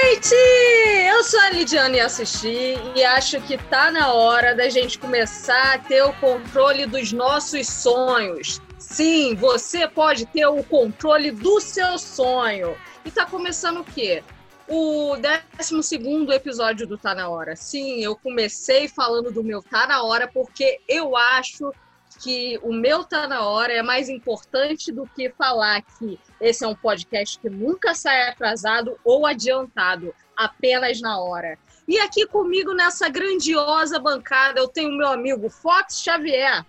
gente! Eu sou a Lidiane Assisti e acho que tá na hora da gente começar a ter o controle dos nossos sonhos. Sim, você pode ter o controle do seu sonho. E tá começando o quê? O 12 episódio do Tá Na Hora. Sim, eu comecei falando do meu Tá Na Hora porque eu acho que o meu Tá Na Hora é mais importante do que falar que esse é um podcast que nunca sai atrasado ou adiantado, apenas na hora. E aqui comigo nessa grandiosa bancada eu tenho meu amigo Fox Xavier.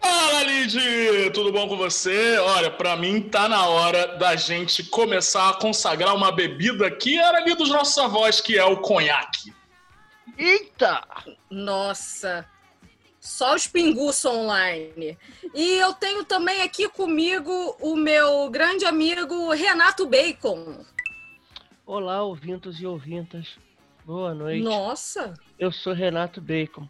Fala, Lid! Tudo bom com você? Olha, para mim tá na hora da gente começar a consagrar uma bebida que era ali dos nossos avós, que é o conhaque. Eita! Nossa, só os pinguços online. E eu tenho também aqui comigo o meu grande amigo Renato Bacon. Olá, ouvintos e ouvintas. Boa noite. Nossa! Eu sou Renato Bacon.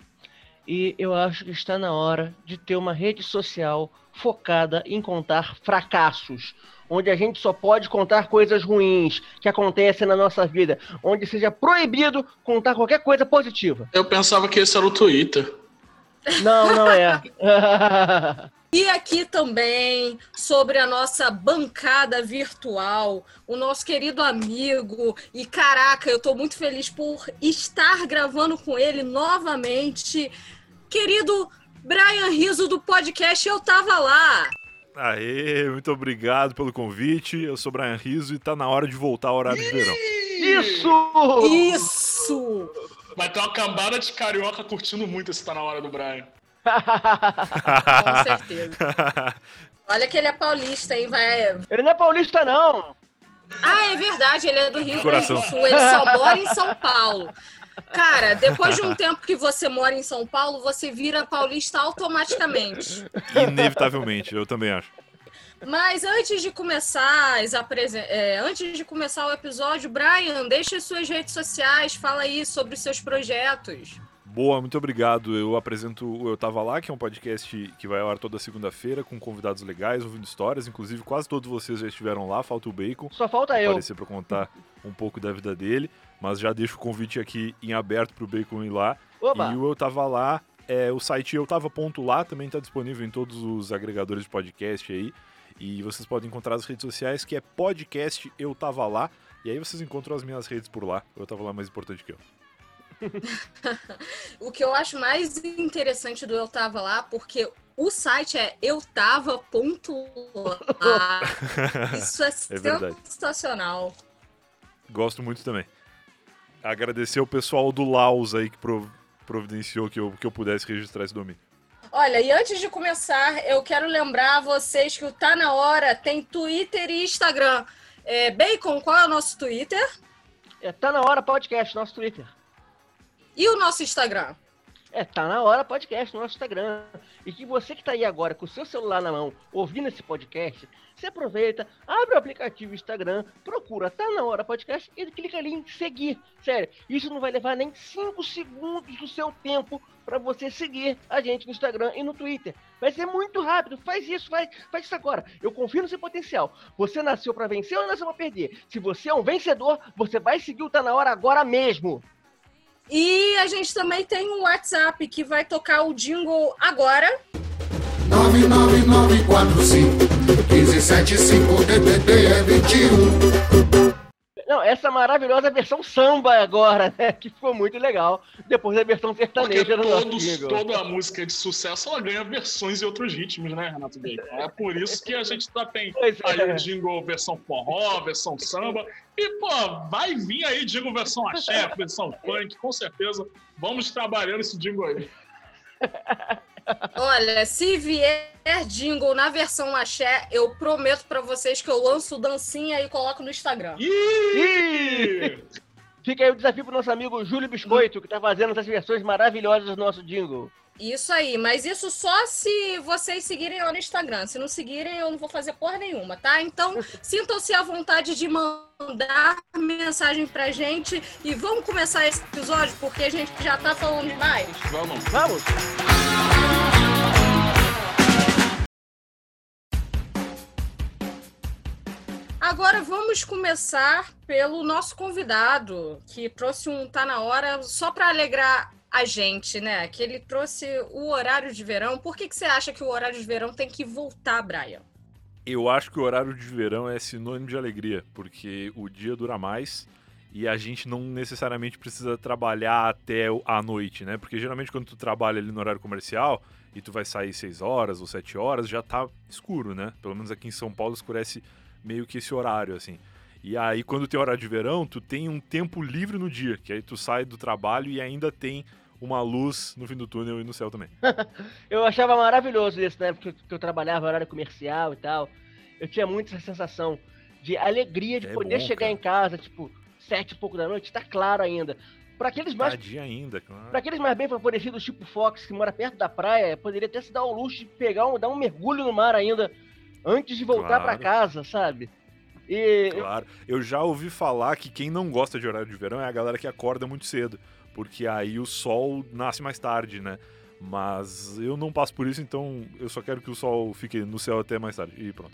E eu acho que está na hora de ter uma rede social focada em contar fracassos, onde a gente só pode contar coisas ruins que acontecem na nossa vida, onde seja proibido contar qualquer coisa positiva. Eu pensava que esse era o Twitter. Não, não é. E aqui também, sobre a nossa bancada virtual, o nosso querido amigo, e caraca, eu tô muito feliz por estar gravando com ele novamente, querido Brian Riso do podcast Eu Tava Lá. Aê, muito obrigado pelo convite. Eu sou Brian Riso e tá na hora de voltar ao horário de verão. Isso! Isso! Vai ter uma cambada de carioca curtindo muito esse Tá Na Hora do Brian. Com certeza. Olha que ele é paulista, hein? Vai... Ele não é paulista, não. Ah, é verdade, ele é do Rio Grande do Sul, ele só mora em São Paulo. Cara, depois de um tempo que você mora em São Paulo, você vira paulista automaticamente. Inevitavelmente, eu também acho. Mas antes de começar as apresen- é, antes de começar o episódio, Brian, deixa as suas redes sociais, fala aí sobre os seus projetos. Boa, muito obrigado. Eu apresento o Eu Tava Lá, que é um podcast que vai ao ar toda segunda-feira com convidados legais, ouvindo histórias. Inclusive, quase todos vocês já estiveram lá, falta o Bacon. Só falta eu. Aparecer pra contar um pouco da vida dele. Mas já deixo o convite aqui em aberto pro Bacon ir lá. Oba! E o Eu Tava Lá, é, o site eu tava.lá também está disponível em todos os agregadores de podcast aí. E vocês podem encontrar as redes sociais, que é podcast Eu Tava Lá. E aí vocês encontram as minhas redes por lá. Eu tava lá mais importante que eu. O que eu acho mais interessante do Eu Tava Lá, porque o site é eutava.lá. Isso é, É verdade. sensacional. Gosto muito também. Agradecer o pessoal do Laos aí que prov- providenciou que eu, que eu pudesse registrar esse domínio. Olha, e antes de começar, eu quero lembrar a vocês que o Tá Na Hora tem Twitter e Instagram. É, Bacon, qual é o nosso Twitter? É, tá na hora podcast, nosso Twitter. E o nosso Instagram? É, tá na hora podcast no nosso Instagram. E que você que tá aí agora com o seu celular na mão, ouvindo esse podcast, você aproveita, abre o aplicativo Instagram, procura Tá na hora podcast e clica ali em seguir. Sério, isso não vai levar nem 5 segundos do seu tempo para você seguir a gente no Instagram e no Twitter. Vai ser muito rápido, faz isso, faz, faz isso agora. Eu confio no seu potencial. Você nasceu para vencer ou nasceu para perder? Se você é um vencedor, você vai seguir o Tá na hora agora mesmo. E a gente também tem um WhatsApp que vai tocar o jingle agora. 99945 DDD é 21. Não, essa maravilhosa versão samba agora, né? Que ficou muito legal. Depois da versão Porque sertaneja do nosso todos, toda música de sucesso ela ganha versões e outros ritmos, né, Renato Bacon? É por isso que a gente tá, tem Pois é. aí o jingle versão forró, versão samba. E, pô, vai vir aí jingle versão axé, versão funk, com certeza. Vamos trabalhando esse jingle aí. Olha, se vier jingle na versão axé, eu prometo pra vocês que eu lanço dancinha e coloco no Instagram. Ih! Fica aí o desafio pro nosso amigo Júlio Biscoito, que tá fazendo essas versões maravilhosas do nosso jingle. Isso aí, mas isso só se vocês seguirem lá no Instagram. Se não seguirem, eu não vou fazer porra nenhuma, tá? Então, sintam-se à vontade de mandar mensagem pra gente e vamos começar esse episódio porque a gente já tá falando demais. Vamos. Vamos! Agora vamos começar pelo nosso convidado, que trouxe um Tá na Hora só para alegrar a gente, né? Que ele trouxe o horário de verão. Por que, que você acha que o horário de verão tem que voltar, Brian? Eu acho que o horário de verão é sinônimo de alegria, porque o dia dura mais e a gente não necessariamente precisa trabalhar até a noite, né? Porque geralmente quando tu trabalha ali no horário comercial e tu vai sair 6 horas ou 7 horas, já tá escuro, né? Pelo menos aqui em São Paulo escurece meio que esse horário, assim. E aí, quando tem horário de verão, tu tem um tempo livre no dia, que aí tu sai do trabalho e ainda tem uma luz no fim do túnel e no céu também. eu achava maravilhoso isso, né? Porque eu trabalhava horário comercial e tal. Eu tinha muito essa sensação de alegria de é poder bom, chegar cara. em casa, tipo, sete e pouco da noite, tá claro ainda. Para aqueles mais. Tadinha ainda, claro. Pra aqueles mais bem favorecidos, tipo Fox, que mora perto da praia, poderia até se dar o luxo de pegar um, dar um mergulho no mar ainda antes de voltar claro. para casa, sabe? E... Claro. Eu já ouvi falar que quem não gosta de horário de verão é a galera que acorda muito cedo, porque aí o sol nasce mais tarde, né? Mas eu não passo por isso, então eu só quero que o sol fique no céu até mais tarde. E pronto.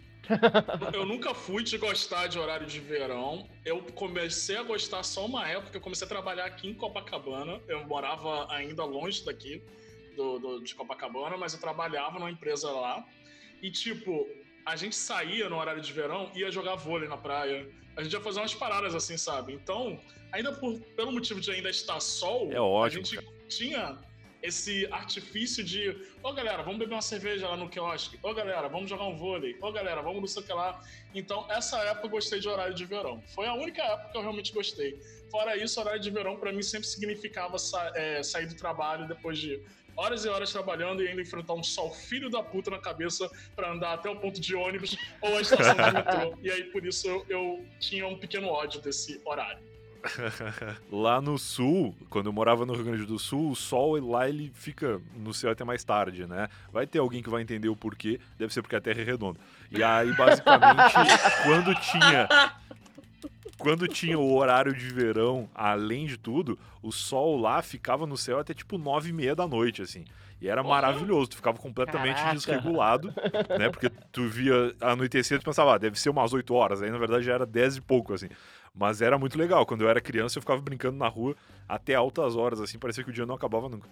eu nunca fui de gostar de horário de verão. Eu comecei a gostar só uma época. Eu comecei a trabalhar aqui em Copacabana. Eu morava ainda longe daqui do, do de Copacabana, mas eu trabalhava numa empresa lá. E, tipo, a gente saía no horário de verão e ia jogar vôlei na praia. A gente ia fazer umas paradas assim, sabe? Então, ainda por, pelo motivo de ainda estar sol, é ótimo, a gente cara. tinha esse artifício de, ô oh, galera, vamos beber uma cerveja lá no quiosque, ô oh, galera, vamos jogar um vôlei, ô oh, galera, vamos não sei o que lá. Então, essa época eu gostei de horário de verão. Foi a única época que eu realmente gostei. Fora isso, horário de verão para mim sempre significava sa é, sair do trabalho depois de horas e horas trabalhando e ainda enfrentar um sol filho da puta na cabeça para andar até o ponto de ônibus ou a estação de metrô. E aí, por isso, eu, eu tinha um pequeno ódio desse horário. lá no sul, quando eu morava no Rio Grande do Sul, o sol lá ele fica no céu até mais tarde, né? Vai ter alguém que vai entender o porquê, deve ser porque a Terra é redonda. E aí, basicamente, quando tinha quando tinha o horário de verão, além de tudo, o sol lá ficava no céu até tipo nove e meia da noite, assim. E era maravilhoso, tu ficava completamente Caraca. desregulado, né? Porque tu via anoitecer e pensava, ah, deve ser umas 8 horas. Aí na verdade já era 10 e pouco, assim. Mas era muito legal. Quando eu era criança, eu ficava brincando na rua até altas horas, assim, parecia que o dia não acabava nunca.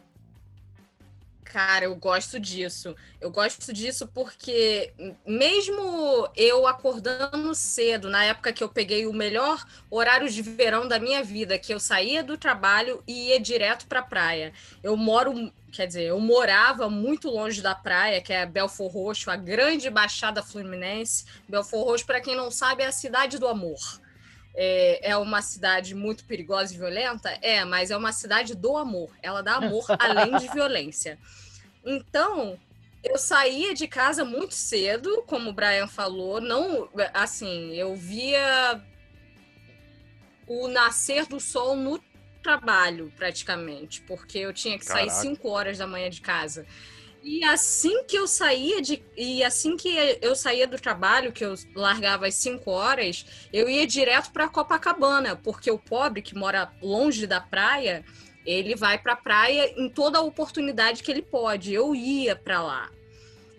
Cara, eu gosto disso. Eu gosto disso porque, mesmo eu acordando cedo, na época que eu peguei o melhor horário de verão da minha vida, que eu saía do trabalho e ia direto para a praia. Eu moro, quer dizer, eu morava muito longe da praia, que é Belfor Roxo, a grande baixada fluminense. Belfor Roxo, para quem não sabe, é a cidade do amor é, é uma cidade muito perigosa e violenta? É, mas é uma cidade do amor. Ela dá amor além de violência. Então, eu saía de casa muito cedo, como o Brian falou, não assim, eu via o nascer do sol no trabalho, praticamente, porque eu tinha que Caraca. sair 5 horas da manhã de casa. E assim que eu saía de. E assim que eu saía do trabalho, que eu largava às 5 horas, eu ia direto para Copacabana, porque o pobre que mora longe da praia, ele vai para a praia em toda a oportunidade que ele pode. Eu ia para lá.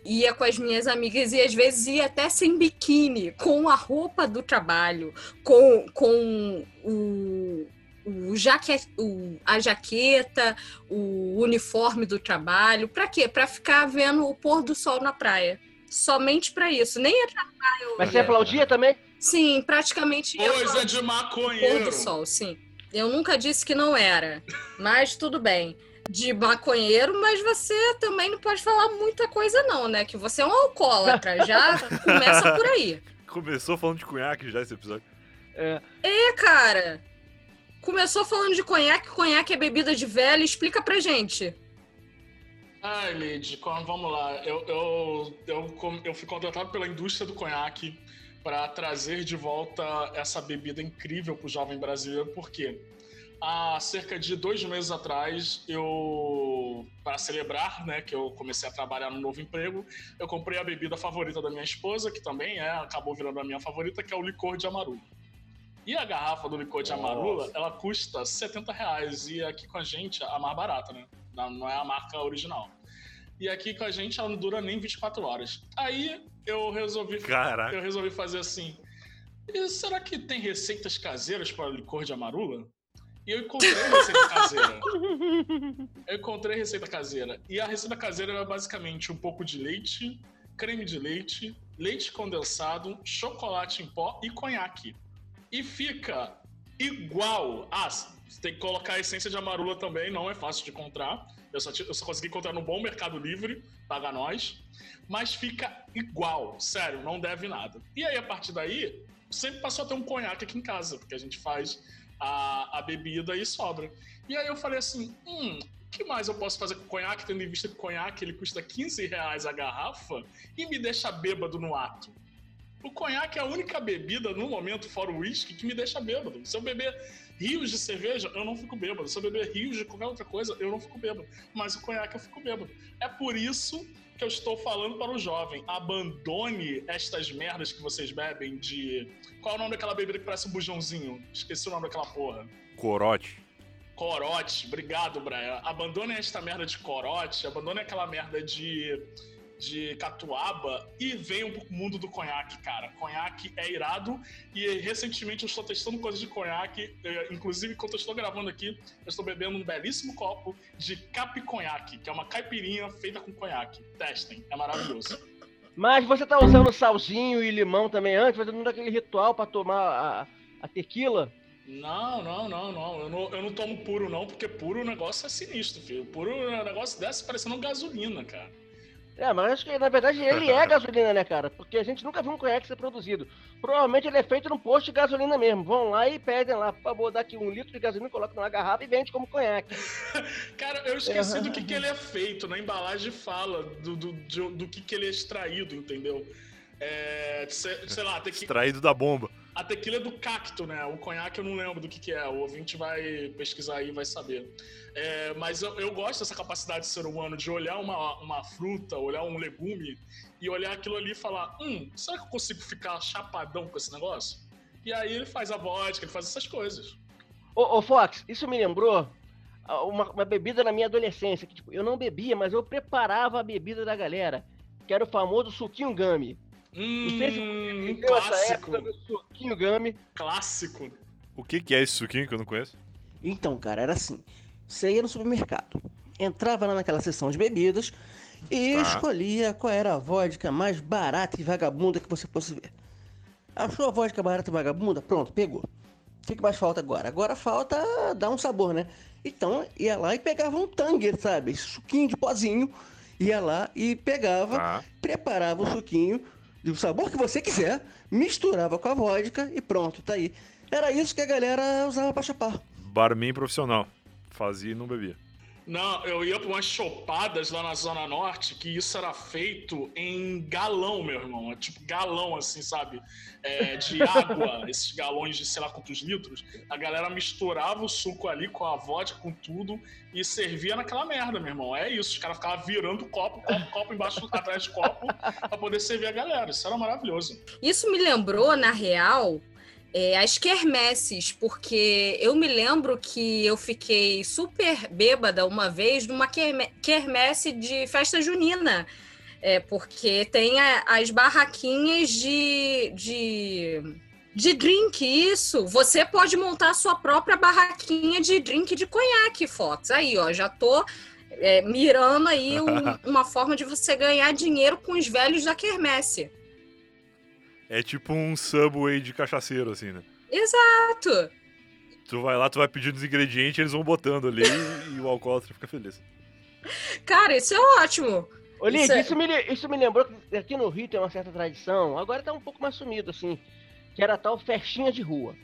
Ia com as minhas amigas e às vezes ia até sem biquíni, com a roupa do trabalho, com, com o, o, jaque, o, a jaqueta, o uniforme do trabalho. Para quê? Para ficar vendo o pôr do sol na praia. Somente para isso. Nem é. Mas você aplaudia também? Sim, praticamente. Coisa de maconheiro. Pôr do sol, sim. Eu nunca disse que não era, mas tudo bem. De maconheiro, mas você também não pode falar muita coisa, não, né? Que você é um alcoólatra. Já começa por aí. Começou falando de cunhaque já esse episódio. É, é cara. Começou falando de conhaque, conhaque é bebida de velho, explica pra gente. Ai, Lid, vamos lá. Eu, eu, eu, eu fui contratado pela indústria do conhaque para trazer de volta essa bebida incrível para o jovem brasileiro, porque há cerca de dois meses atrás, eu, para celebrar, né, que eu comecei a trabalhar no novo emprego, eu comprei a bebida favorita da minha esposa, que também é, acabou virando a minha favorita, que é o licor de amarula. E a garrafa do licor de amarula, ela custa 70 reais. E aqui com a gente, a mais barata, né? Não é a marca original. E aqui com a gente, ela não dura nem 24 horas. Aí eu resolvi, Caraca. eu resolvi fazer assim. será que tem receitas caseiras para licor de amarula? E eu encontrei receita caseira. Eu encontrei receita caseira. E a receita caseira era basicamente um pouco de leite, creme de leite, leite condensado, chocolate em pó e conhaque. E fica igual. Ah, você tem que colocar a essência de amarula também, não é fácil de encontrar. Eu só, eu só consegui encontrar no bom Mercado Livre, paga nós. Mas fica igual, sério, não deve nada. E aí, a partir daí, sempre passou a ter um conhaque aqui em casa, porque a gente faz a, a bebida e sobra. E aí eu falei assim, hum, que mais eu posso fazer com conhaque, tendo em vista que conhaque ele custa 15 reais a garrafa e me deixa bêbado no ato? O conhaque é a única bebida, no momento, fora o uísque, que me deixa bêbado. Se eu beber rios de cerveja, eu não fico bêbado. Se eu beber rios de qualquer outra coisa, eu não fico bêbado. Mas o conhaque eu fico bêbado. É por isso que eu estou falando para o jovem. Abandone estas merdas que vocês bebem de. Qual é o nome daquela bebida que parece um bujãozinho? Esqueci o nome daquela porra. Corote. Corote, obrigado, Brian. Abandone esta merda de corote, abandone aquela merda de de catuaba e venham pro mundo do conhaque, cara. Conhaque é irado e recentemente eu estou testando coisas de conhaque. Eh, inclusive, enquanto eu estou gravando aqui, eu estou bebendo um belíssimo copo de cap conhaque, que é uma caipirinha feita com conhaque. Testem, é maravilhoso. Mas você tá usando salzinho e limão também antes, fazendo aquele ritual para tomar a, a tequila? Não, não, não, não. Eu, não. eu não tomo puro, não, porque puro o negócio é sinistro, filho. Puro o negócio desce parecendo gasolina, cara. É, mas acho que na verdade ele é gasolina, né, cara? Porque a gente nunca viu um conhaque ser produzido. Provavelmente ele é feito num posto de gasolina mesmo. Vão lá e pedem lá, por favor, dá aqui um litro de gasolina, coloca numa garrafa e vende como conhaque. cara, eu esqueci do que, que ele é feito. Na embalagem fala do, do, do, do que, que ele é extraído, entendeu? É, sei, sei lá, tem que. Extraído da bomba. A tequila é do cacto, né? O conhaque eu não lembro do que, que é. O ouvinte vai pesquisar aí e vai saber. É, mas eu, eu, gosto dessa capacidade de ser humano de olhar uma, uma fruta, olhar um legume e olhar aquilo ali e falar: hum, será que eu consigo ficar chapadão com esse negócio? E aí ele faz a vodka, ele faz essas coisas. Ô, ô Fox, isso me lembrou uma, uma, bebida na minha adolescência. Que, tipo, eu não bebia, mas eu preparava a bebida da galera, que era o famoso suquinho gummy. Hum, não sei se clássico. do suquinho gummy. Clássico. O que, que é esse suquinho que eu não conheço? Então, cara, era assim. Você ia no supermercado, entrava lá naquela seção de bebidas e tá. escolhia qual era a vodka mais barata e vagabunda que você fosse ver. Achou a vodka barata e vagabunda? Pronto, pegou. O que, que mais falta agora? Agora falta dar um sabor, né? Então ia lá e pegava um tanger, sabe? Suquinho de pozinho. Ia lá e pegava, tá. preparava o suquinho, do sabor que você quiser, misturava com a vodka e pronto, tá aí. Era isso que a galera usava pra chapar. Barman profissional. Fazia e não bebia. Não, eu ia para umas chopadas lá na Zona Norte, que isso era feito em galão, meu irmão. É tipo galão, assim, sabe? É, de água, esses galões de sei lá quantos litros. A galera misturava o suco ali com a vodka, com tudo, e servia naquela merda, meu irmão. É isso. Os caras ficavam virando copo, copo, copo embaixo, atrás de copo, para poder servir a galera. Isso era maravilhoso. Isso me lembrou, na real, é, as quermesses, porque eu me lembro que eu fiquei super bêbada uma vez numa quermesse de festa junina. É, porque tem a, as barraquinhas de, de, de drink, isso. Você pode montar a sua própria barraquinha de drink de conhaque, Fox. Aí, ó, já tô é, mirando aí um, uma forma de você ganhar dinheiro com os velhos da quermesse. É tipo um Subway de cachaceiro, assim, né? Exato! Tu vai lá, tu vai pedindo os ingredientes, eles vão botando ali e o alcoólatra fica feliz. Cara, isso é ótimo! Ô, Lid, isso, é... isso, me, isso me lembrou que aqui no Rio tem uma certa tradição, agora tá um pouco mais sumido, assim, que era tal festinha de rua.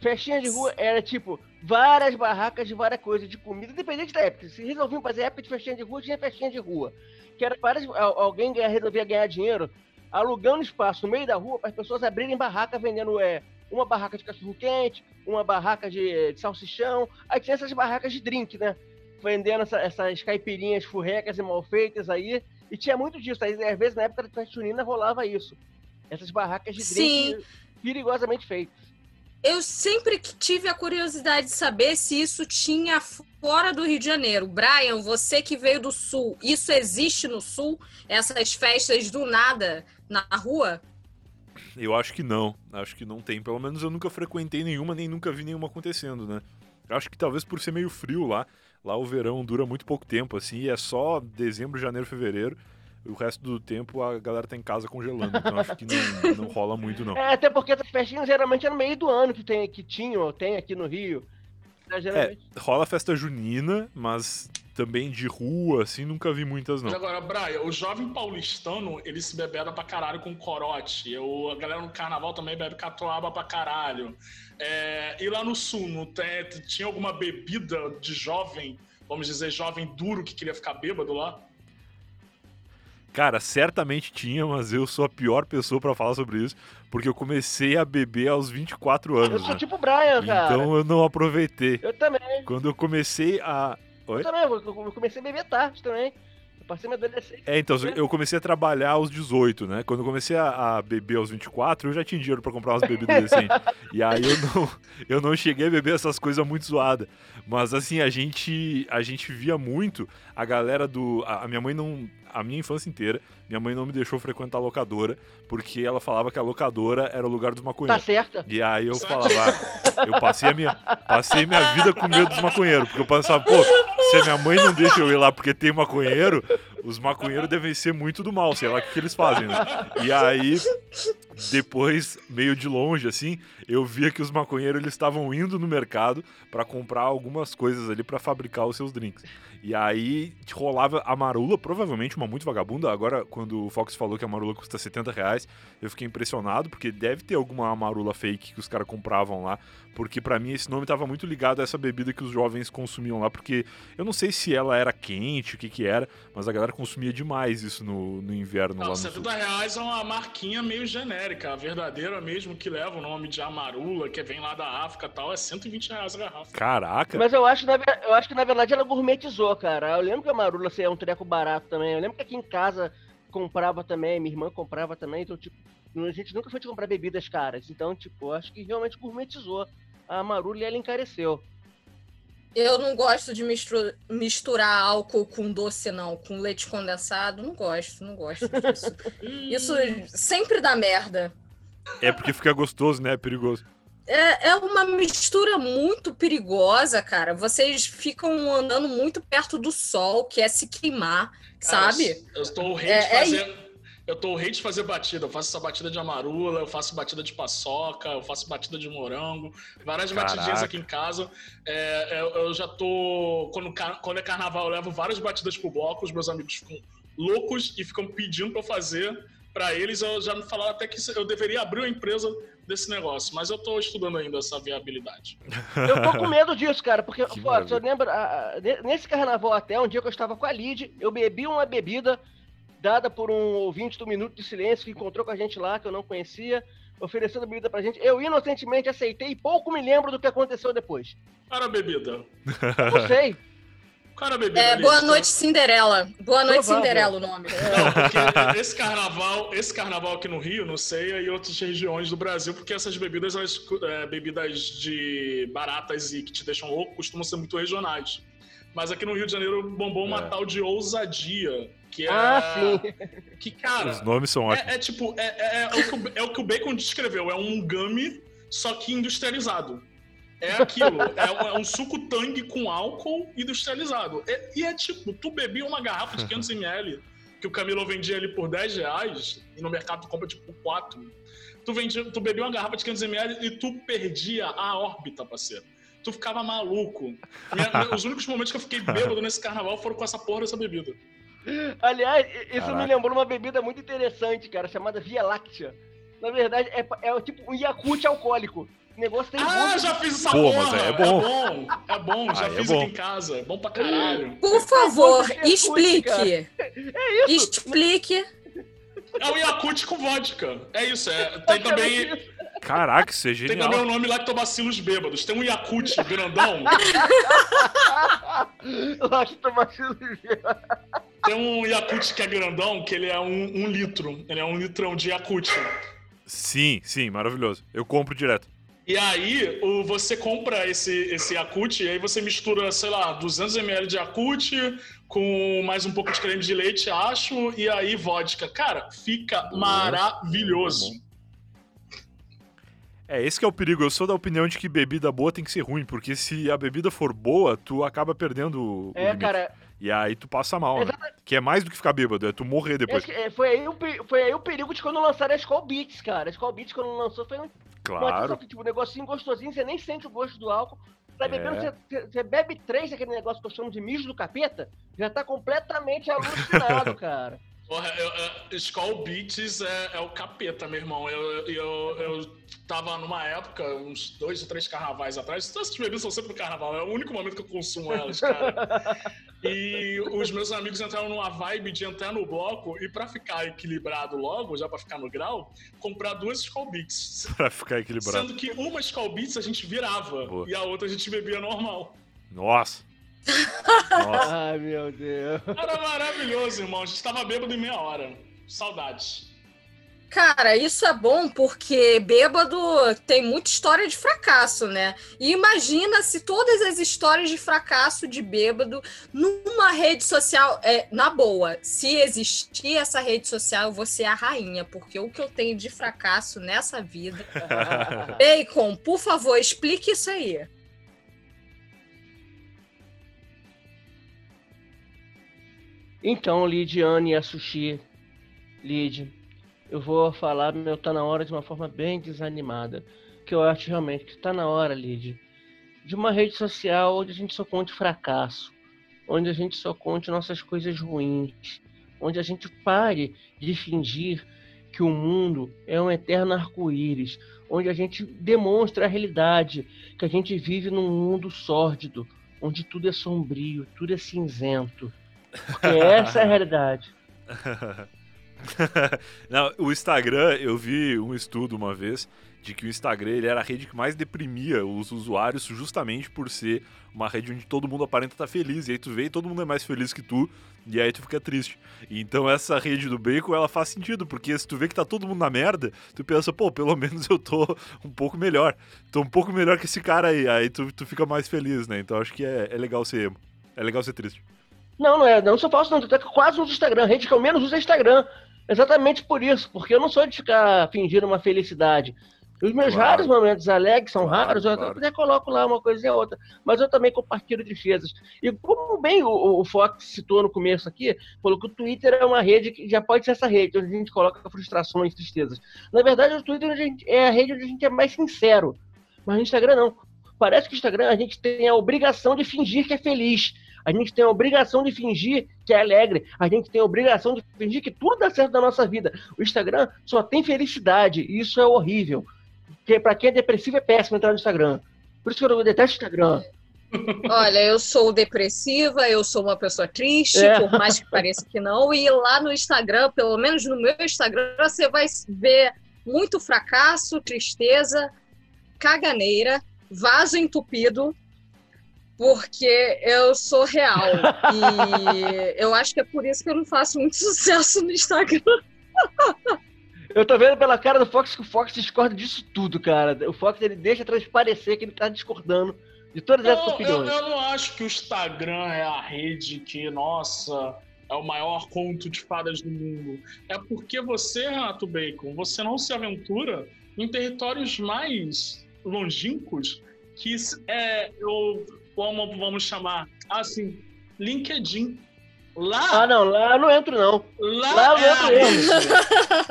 Festinha de rua era tipo várias barracas de várias coisas, de comida, independente da época. Se resolviam fazer época de festinha de rua, tinha festinha de rua. Que era várias. Alguém resolvia ganhar dinheiro alugando espaço no meio da rua para as pessoas abrirem barraca vendendo é, uma barraca de cachorro-quente, uma barraca de, de, salsichão. Aí tinha essas barracas de drink, né? Vendendo essa, essas caipirinhas furrecas e mal feitas aí. E tinha muito disso. Aí, às vezes, na época da festa junina, rolava isso. Essas barracas de drink Sim. perigosamente feitas. Eu sempre tive a curiosidade de saber se isso tinha fora do Rio de Janeiro. Brian, você que veio do Sul, isso existe no Sul? Essas festas do nada na rua? Eu acho que não. Acho que não tem. Pelo menos eu nunca frequentei nenhuma, nem nunca vi nenhuma acontecendo, né? Acho que talvez por ser meio frio lá. Lá o verão dura muito pouco tempo, assim, e é só dezembro, janeiro, fevereiro. O resto do tempo a galera tá em casa congelando. Então acho que não, não rola muito, não. É, até porque essas festinhas geralmente é no meio do ano que, tem, que tinham, ou tem aqui no Rio. É, É, geralmente- rola festa junina, mas também de rua, assim, nunca vi muitas, Mas não. agora, Brian, o jovem paulistano, ele se bebeda pra caralho com corote. Eu, a galera no carnaval também bebe catuaba pra caralho. É, e lá no sul, não tem- tinha alguma bebida de jovem, vamos dizer, jovem duro que queria ficar bêbado lá? Cara, certamente tinha, mas eu sou a pior pessoa pra falar sobre isso, porque eu comecei a beber aos 24 Eu anos, sou né? tipo o Brian, cara. Então eu não aproveitei. Eu também, Quando eu comecei a. Oi? eu também. Eu eu comecei a beber tarde também. Eu passei minha adolescência. É, então, eu comecei a trabalhar aos 18, né? Quando eu comecei a, a beber aos 24, eu já tinha dinheiro pra comprar umas bebidas decentes. E aí eu não, eu não cheguei a beber essas coisas muito zoadas. Mas assim, a gente, a gente via muito a galera do. A, a minha mãe não. A minha infância inteira, minha mãe não me deixou frequentar a locadora, porque ela falava que a locadora era o lugar dos Tá maconheiros. certa. E aí eu falava, ah, eu passei a minha, passei minha vida com medo dos maconheiros, porque eu pensava, pô, se a minha mãe não deixa eu ir lá porque tem maconheiro, os maconheiros devem ser muito do mal, sei lá o que, que eles fazem, né? E aí, depois, meio de longe, assim, eu via que os maconheiros eles estavam indo no mercado pra comprar algumas coisas ali pra fabricar os seus drinks. E aí rolava a marula, provavelmente uma muito vagabunda. Agora, quando o Fox falou que a marula custa 70 reais, eu fiquei impressionado, porque deve ter alguma marula fake que os caras compravam lá. Porque pra mim esse nome tava muito ligado a essa bebida que os jovens consumiam lá. Porque eu não sei se ela era quente, o que que era, mas a galera consumia demais isso no, no inverno lá Não, no sul. 70 reais é uma marquinha meio genérica. A verdadeira mesmo, que leva o nome de Amarula, que vem lá da África e tal, é 120 reais a garrafa. Caraca! Mas eu acho, eu acho que na verdade ela gourmetizou, cara. Eu lembro que a Marula assim, é um treco barato também. Eu lembro que aqui em casa comprava também, minha irmã comprava também. Então, tipo, a gente nunca foi de comprar bebidas caras. Então, tipo, acho que realmente gourmetizou a Marula e ela encareceu. Eu não gosto de mistu- misturar álcool com doce, não. Com leite condensado, não gosto, não gosto disso. Isso sempre dá merda. É porque fica gostoso, né? É perigoso. É, é uma mistura muito perigosa, cara. Vocês ficam andando muito perto do sol, que é se queimar, Cara, sabe? Eu estou o rei É- de é fazer. Eu tô o rei de fazer batida. Eu faço essa batida de amarula, eu faço batida de paçoca, eu faço batida de morango, várias Caraca. batidinhas aqui em casa. É, eu, eu já tô. Quando, quando é carnaval, eu levo várias batidas pro bloco, os meus amigos ficam loucos e ficam pedindo pra eu fazer. Pra eles, eu já me falaram até que eu deveria abrir uma empresa desse negócio, mas eu tô estudando ainda essa viabilidade. Eu tô com medo disso, cara, porque, Que pô, você lembra, a- a- ne- nesse carnaval até, um dia que eu estava com a Lid, eu bebi uma bebida dada por um ouvinte do Minuto de Silêncio que encontrou com a gente lá, que eu não conhecia, oferecendo bebida pra gente. Eu inocentemente aceitei e pouco me lembro do que aconteceu depois. Cara, bebida. Eu não sei. Cara, bebida. É, Alice, Boa tá? Noite Cinderela. Boa Noite Provável. Cinderela o nome. Não, porque esse carnaval, esse carnaval aqui no Rio, não sei, e outras regiões do Brasil, porque essas bebidas, elas, é, bebidas de baratas e que te deixam louco, costumam ser muito regionais. Mas aqui no Rio de Janeiro bombou uma É. tal de ousadia, que é. Ah. Que, cara, Os nomes são ótimos. é, é tipo, é, é- é o que o, é o que o Bacon descreveu, é um gummy, só que industrializado. É aquilo, é, um- é um suco tangue com álcool industrializado. É- e é tipo, tu bebia uma garrafa de 500ml, que o Camilo vendia ali por 10 reais, e no mercado tu compra tipo por 4. Tu, vendia, tu bebia uma garrafa de 500ml e tu perdia a órbita, parceiro. Tu ficava maluco. Minha- os únicos momentos que eu fiquei bêbado nesse carnaval foram com essa porra dessa bebida. Aliás, isso Caraca. me lembrou uma bebida muito interessante, cara, chamada Via Láctea. Na verdade, é, é tipo um Yakult alcoólico. O negócio tem Ah, já fiz essa Pô, porra! mas é É bom. bom, é bom, já é fiz bom. aqui em casa. É bom pra caralho. Por favor, gosto de explique. É isso. Explique. É o Yakult com vodka. É isso, é. Tem também, Caraca, isso é tem também o genial. nome Lactobacilos bêbados. Tem um Yakult grandão, Lactobacillus tem um Yakult que é grandão, que ele é um, um litro. Ele é um litrão de Yakult. Sim, sim, maravilhoso. Eu compro direto. E aí, o, você compra esse, esse Yakult e aí você mistura, sei lá, 200ml de Yakult com mais um pouco de creme de leite, acho, e aí vodka. Cara, fica maravilhoso. É, esse que é o perigo. Eu sou da opinião de que bebida boa tem que ser ruim, porque se a bebida for boa, tu acaba perdendo o É, limite. cara, E aí tu passa mal, né? Exata- Que é mais do que ficar bêbado, é tu morrer depois. esse- é, foi, aí o, foi aí o perigo de quando lançaram a Skull Beats, cara. A Skull Beats, quando lançou, foi um Claro. que, tipo, um negocinho gostosinho, você nem sente o gosto do álcool. Tá É. bebendo, você- você bebe três daquele negócio que eu chamo de mijo do capeta, já tá completamente alucinado, cara. Porra, eu, eu, Skull Beats é, é o capeta, meu irmão. Eu, eu, eu tava numa época, uns dois ou três carnavais atrás. Essas bebidas são sempre no carnaval, é o único momento que eu consumo elas, cara. E os meus amigos entraram numa vibe de entrar no bloco e pra ficar equilibrado logo, já pra ficar no grau, comprar duas Skull Beats. pra ficar equilibrado. Sendo que uma Skull Beats a gente virava Boa. e a outra a gente bebia normal. Nossa. Ai, meu Deus. Era maravilhoso, irmão. A gente tava bêbado em meia hora. Saudades. Cara, isso é bom porque bêbado tem muita história de fracasso, né? E imagina se todas as histórias de fracasso de bêbado numa rede social, é, na boa, se existir essa rede social, eu vou ser a rainha, porque o que eu tenho de fracasso nessa vida. Bacon, por favor, explique isso aí. Então, Lidiane e a Sushi, Lid, eu vou falar meu tá na hora de uma forma bem desanimada. Que eu acho realmente que tá na hora, Lid, de uma rede social onde a gente só conte fracasso, onde a gente só conte nossas coisas ruins, onde a gente pare de fingir que o mundo é um eterno arco-íris, onde a gente demonstra a realidade, que a gente vive num mundo sórdido, onde tudo é sombrio, tudo é cinzento. Porque essa é a realidade. Não, o Instagram, eu vi um estudo uma vez de que o Instagram ele era a rede que mais deprimia os usuários justamente por ser uma rede onde todo mundo aparenta estar feliz. E aí tu vê e todo mundo é mais feliz que tu, e aí tu fica triste. Então essa rede do bacon, ela faz sentido, porque se tu vê que tá todo mundo na merda, tu pensa, pô, pelo menos eu tô um pouco melhor. Tô um pouco melhor que esse cara aí. Aí tu, tu fica mais feliz, né? Então acho que é, é legal ser emo. É legal ser triste. Não, não é, não sou falso, não. Que eu quase uso Instagram. A rede que eu menos uso é Instagram. Exatamente por isso, porque eu não sou de ficar fingindo uma felicidade. Os meus Claro. raros momentos alegres são raros, eu claro. até coloco lá uma coisa e outra. Mas eu também compartilho tristezas. E como bem o, o Fox citou no começo aqui, falou que o Twitter é uma rede que já pode ser essa rede, onde a gente coloca frustrações, tristezas. Na verdade, o Twitter gente- é a rede onde a gente é mais sincero. Mas no Instagram não. Parece que o Instagram a gente tem a obrigação de fingir que é feliz. A gente tem a obrigação de fingir que é alegre. A gente tem a obrigação de fingir que tudo dá certo na nossa vida. O Instagram só tem felicidade. E isso é horrível. Porque pra quem é depressivo é péssimo entrar no Instagram. Por isso que eu detesto o Instagram. Olha, eu sou depressiva, eu sou uma pessoa triste, É. por mais que pareça que não. E lá no Instagram, pelo menos no meu Instagram, você vai ver muito fracasso, tristeza, caganeira, vaso entupido, porque eu sou real. E eu acho que é por isso que eu não faço muito sucesso no Instagram. Eu tô vendo pela cara do Fox que o Fox discorda disso tudo, cara. O Fox ele deixa transparecer que ele tá discordando de todas essas Eu, eu, opiniões. eu não acho que o Instagram é a rede que, nossa, é o maior conto de fadas do mundo. É porque você, Renato Bacon, você não se aventura em territórios mais longínquos que é, eu, como vamos chamar, assim, LinkedIn. Lá, Ah, não, lá eu não entro, não. lá, Lá eu é entro mesmo.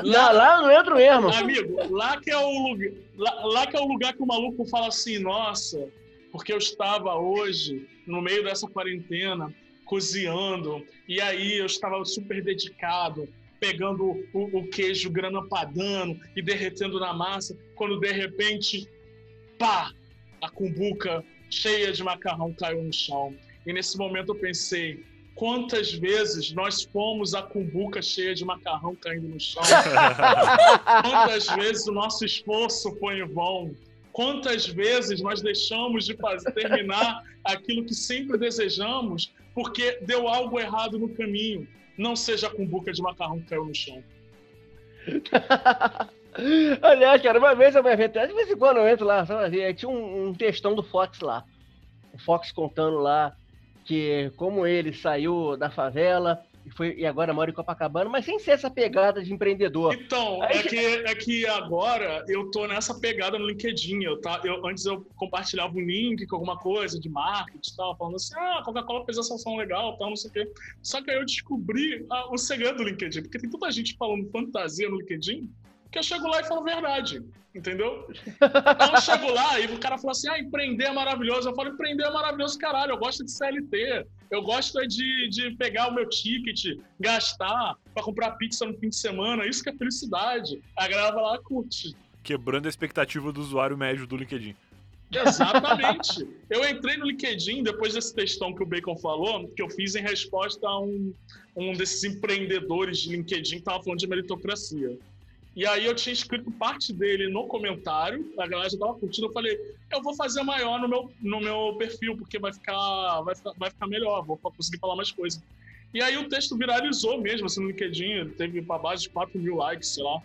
Lá, lá eu não entro mesmo. Amigo, lá que é o lugar, lá, lá que é o lugar que o maluco fala assim, nossa, porque eu estava hoje no meio dessa quarentena cozinhando e aí eu estava super dedicado, pegando o, o queijo grana padano e derretendo na massa, quando de repente, pá, a cumbuca cheia de macarrão caiu no chão. E nesse momento eu pensei, quantas vezes nós fomos a cumbuca cheia de macarrão caindo no chão? Quantas vezes o nosso esforço foi em vão? Quantas vezes nós deixamos de fazer, terminar aquilo que sempre desejamos porque deu algo errado no caminho? Não seja a cumbuca de macarrão que caiu no chão. Aliás, cara, uma vez eu me aventurei, de vez em quando eu entro lá, ver, aí tinha um, um textão do Fox lá. O Fox contando lá que como ele saiu da favela e, foi, e agora mora em Copacabana, mas sem ser essa pegada de empreendedor. Então, Aí é que- é que agora eu tô nessa pegada no LinkedIn. Eu, tá, eu, antes eu compartilhava um link com alguma coisa de marketing e tal, falando assim, ah, Coca-Cola fez essa ação legal, tal, não sei o quê. Só que aí eu descobri ah, o segredo do LinkedIn, porque tem tanta gente falando fantasia no LinkedIn que eu chego lá e falo verdade, entendeu? Então eu chego lá e o cara fala assim, ah, empreender é maravilhoso. Eu falo, empreender é maravilhoso, caralho, eu gosto de CLT, eu gosto é de, de pegar o meu ticket, gastar pra comprar pizza no fim de semana, isso que é felicidade. A galera vai lá, curte. Quebrando a expectativa do usuário médio do LinkedIn. Exatamente. eu entrei no LinkedIn depois desse textão que o Bacon falou, que eu fiz em resposta a um, um desses empreendedores de LinkedIn que tava falando de meritocracia. E aí eu tinha escrito parte dele no comentário, a galera já tava curtindo, eu falei, eu vou fazer maior no meu, no meu perfil, porque vai ficar, vai, ficar- vai ficar melhor, vou conseguir falar mais coisa. E aí o texto viralizou mesmo, assim, no LinkedIn, teve pra base de 4 mil likes, sei lá.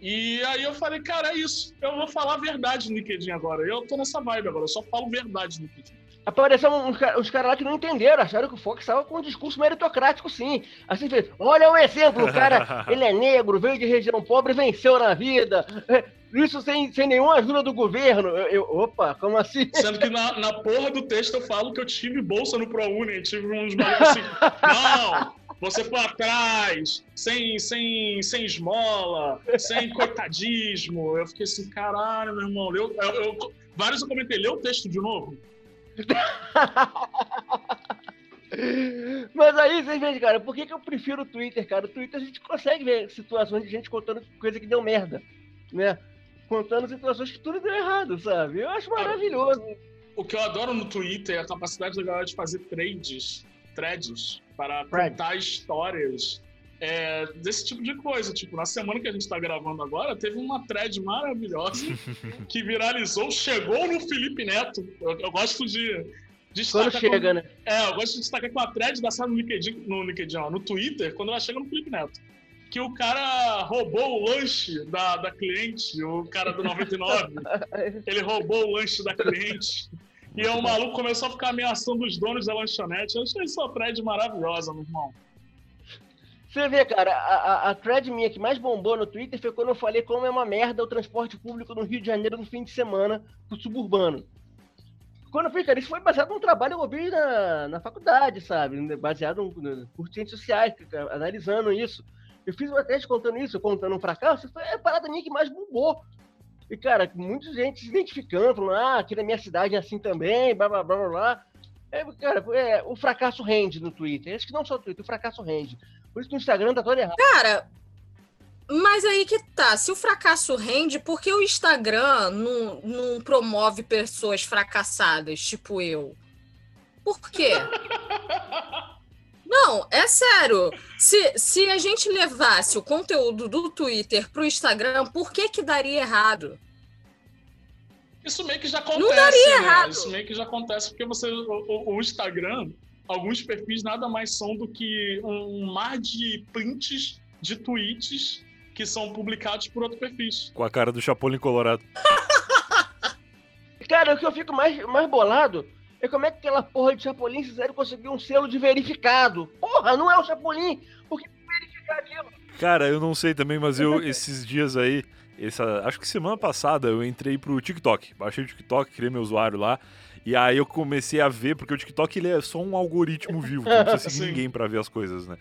E aí eu falei, cara, é isso. Eu vou falar a verdade no LinkedIn agora. Eu tô nessa vibe agora, eu só falo verdade no LinkedIn. Apareceu uns, uns caras lá que não entenderam, acharam que o Fox estava com um discurso meritocrático, sim. Assim, fez, olha o exemplo, o cara, ele é negro, veio de região pobre, venceu na vida. É, Isso sem, sem nenhuma ajuda do governo. Eu, eu- opa, como assim? Sendo que na, na porra do texto eu falo que eu tive bolsa no ProUni, tive uns assim. Não! Você foi atrás, sem, sem, sem esmola, sem coitadismo. Eu fiquei assim, caralho, meu irmão. Eu, eu- eu- vários eu comentei, lê o texto de novo. Mas aí, vocês veem, cara, por que, que eu prefiro o Twitter, cara? O Twitter a gente consegue ver situações de gente contando coisa que deu merda, né? Contando situações que tudo deu errado, sabe? Eu acho maravilhoso. O que eu adoro no Twitter é a capacidade da galera de fazer trades, threads, para contar histórias é, desse tipo de coisa. Tipo, na semana que a gente tá gravando agora, teve uma thread maravilhosa que viralizou, chegou no Felipe Neto. Eu, eu gosto de. de Quando destacar chega, né? é, eu gosto de destacar com a thread da sala no LinkedIn, no, LinkedIn ó, no Twitter, quando ela chega no Felipe Neto. Que o cara roubou o lanche da, da cliente, o cara do 99. ele roubou o lanche da cliente. E o maluco começou a ficar ameaçando os donos da lanchonete. Eu achei essa thread maravilhosa, meu irmão. Você vê, cara, a, a, a thread minha que mais bombou no Twitter foi quando eu falei como é uma merda o transporte público no Rio de Janeiro no fim de semana pro suburbano. Quando eu fiz, cara, isso foi baseado num trabalho que eu vi na, na faculdade, sabe? Baseado no, curso de ciências sociais, analisando isso. Eu fiz uma teste contando isso, contando um fracasso, foi a parada minha que mais bombou. E, cara, muita gente se identificando, falando, ah, aqui na minha cidade é assim também, blá blá blá blá. É, cara, é, o fracasso rende no Twitter. Acho que não só no Twitter, o fracasso rende. Por isso que o Instagram tá todo errado. Cara, mas aí que tá. Se o fracasso rende, por que o Instagram não, não promove pessoas fracassadas, tipo eu? Por quê? Não, é sério. Se, se a gente levasse o conteúdo do Twitter pro Instagram, por que que daria errado? Isso meio que já acontece. Não daria né? errado. Isso meio que já acontece porque você. O, o- o Instagram, alguns perfis nada mais são do que um mar de prints de tweets que são publicados por outros perfis. Com a cara do Chapolin Colorado. Cara, o que eu fico mais, mais bolado é como é que aquela porra de Chapolin Sincero conseguiu um selo de verificado. Porra, não é o Chapolin. Por que verificar aquilo? Cara, eu não sei também, mas eu, esses dias aí, essa, acho que semana passada, eu entrei pro TikTok. Baixei o TikTok, criei meu usuário lá. E aí eu comecei a ver, porque o TikTok ele é só um algoritmo vivo, não precisa seguir ninguém pra ver as coisas, né?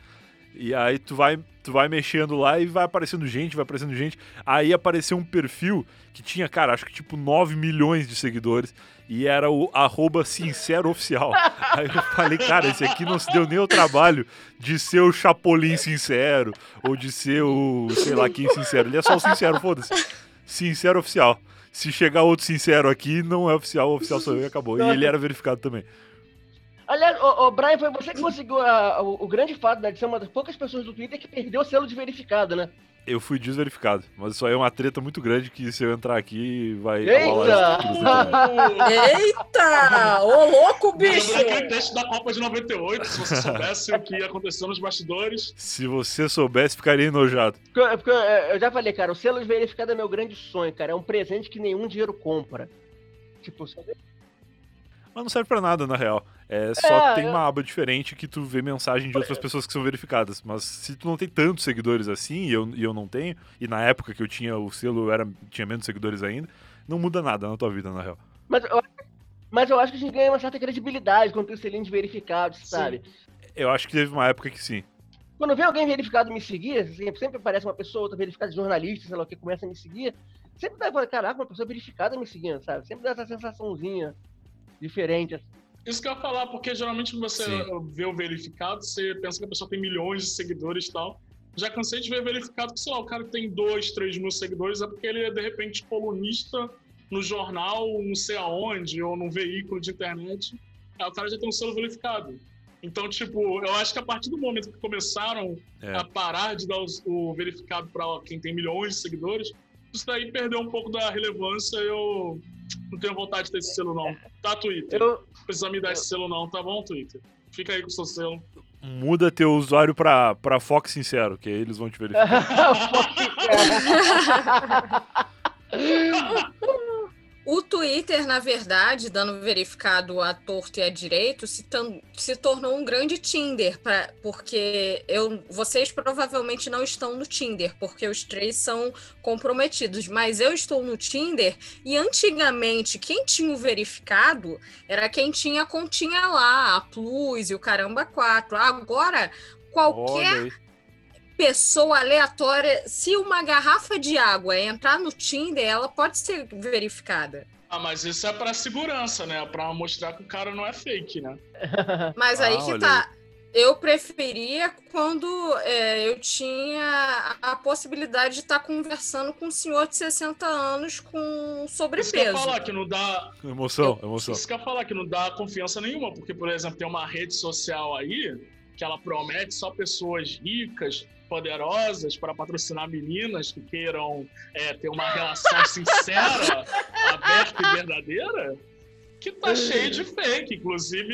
E aí tu vai, tu vai mexendo lá e vai aparecendo gente, vai aparecendo gente. Aí apareceu um perfil que tinha, cara, acho que tipo 9 milhões de seguidores. E era o arroba sincero oficial. Aí eu falei, cara, esse aqui não se deu nem o trabalho de ser o Chapolin sincero, ou de ser o, sei lá quem sincero. Ele é só o sincero, foda-se. Sincero oficial. Se chegar outro sincero aqui, não é oficial, o oficial sou eu e acabou. E ele era verificado também. Aliás, ô, ô, Brian, foi você que conseguiu a- o, o grande fato né, de ser uma das poucas pessoas do Twitter que perdeu o selo de verificado, né? Eu fui desverificado, mas isso aí é uma treta muito grande que se eu entrar aqui vai internet. Eita! Ô, louco, bicho! Lembrando aquele texto da Copa de 98, se você soubesse o que aconteceu nos bastidores. Se você soubesse, ficaria enojado. Porque- porque, eu já falei, cara, o selo verificado é meu grande sonho, cara. É um presente que nenhum dinheiro compra. Tipo, só- Mas não serve pra nada, na real. É, só É, tem uma aba diferente que tu vê mensagem de outras pessoas que são verificadas. Mas se tu não tem tantos seguidores assim, e eu, e eu não tenho, e na época que eu tinha o selo eu era, tinha menos seguidores ainda, não muda nada na tua vida, na real. Mas eu, mas eu acho que a gente ganha uma certa credibilidade quando tem o selinho de verificado, sabe? Eu acho que teve uma época que sim. Quando vem alguém verificado me seguir, assim, sempre aparece uma pessoa, outra verificada de jornalista, sei lá o que, começa a me seguir, sempre dá caraca, uma pessoa verificada me seguindo, sabe? Sempre dá essa sensaçãozinha diferente. assim. Isso que eu ia falar, porque geralmente você Sim. vê o verificado, você pensa que a pessoa tem milhões de seguidores e tal. Já cansei de ver verificado que, sei lá, o cara tem dois, três mil seguidores, é porque ele é, de repente, colunista no jornal, não sei aonde, ou num veículo de internet. Aí o cara já tem um selo verificado. Então, tipo, eu acho que a partir do momento que começaram É. a parar de dar os- o verificado para quem tem milhões de seguidores, isso daí perdeu um pouco da relevância. Eu não tenho vontade de ter esse selo, não. Tá, Twitter? Eu, precisa me dar esse selo não, tá bom, Twitter? Fica aí com o seu selo. Muda teu usuário pra, pra Fox Sincero, que aí eles vão te verificar. O Twitter, na verdade, dando verificado a torto e a direito, se, se tornou um grande Tinder, pra, porque eu, vocês provavelmente não estão no Tinder, porque os três são comprometidos, mas eu estou no Tinder e antigamente quem tinha o verificado era quem tinha a continha lá, a Plus e o Caramba 4. Agora, qualquer. Pessoa aleatória, se uma garrafa de água entrar no Tinder, ela pode ser verificada. Ah, mas isso é pra segurança, né? Pra mostrar que o cara não é fake, né? Mas Ah, aí que olha tá. Eu preferia quando é, eu tinha a possibilidade de estar conversando com um senhor de 60 anos com Isso que eu ia sobrepeso. falar, que não dá. Emoção, emoção. Isso que ia falar, que não dá confiança nenhuma, porque, por exemplo, tem uma rede social aí que ela promete só pessoas ricas, poderosas, para patrocinar meninas que queiram é, ter uma relação sincera, aberta e verdadeira. Que tá cheio de fake. Inclusive,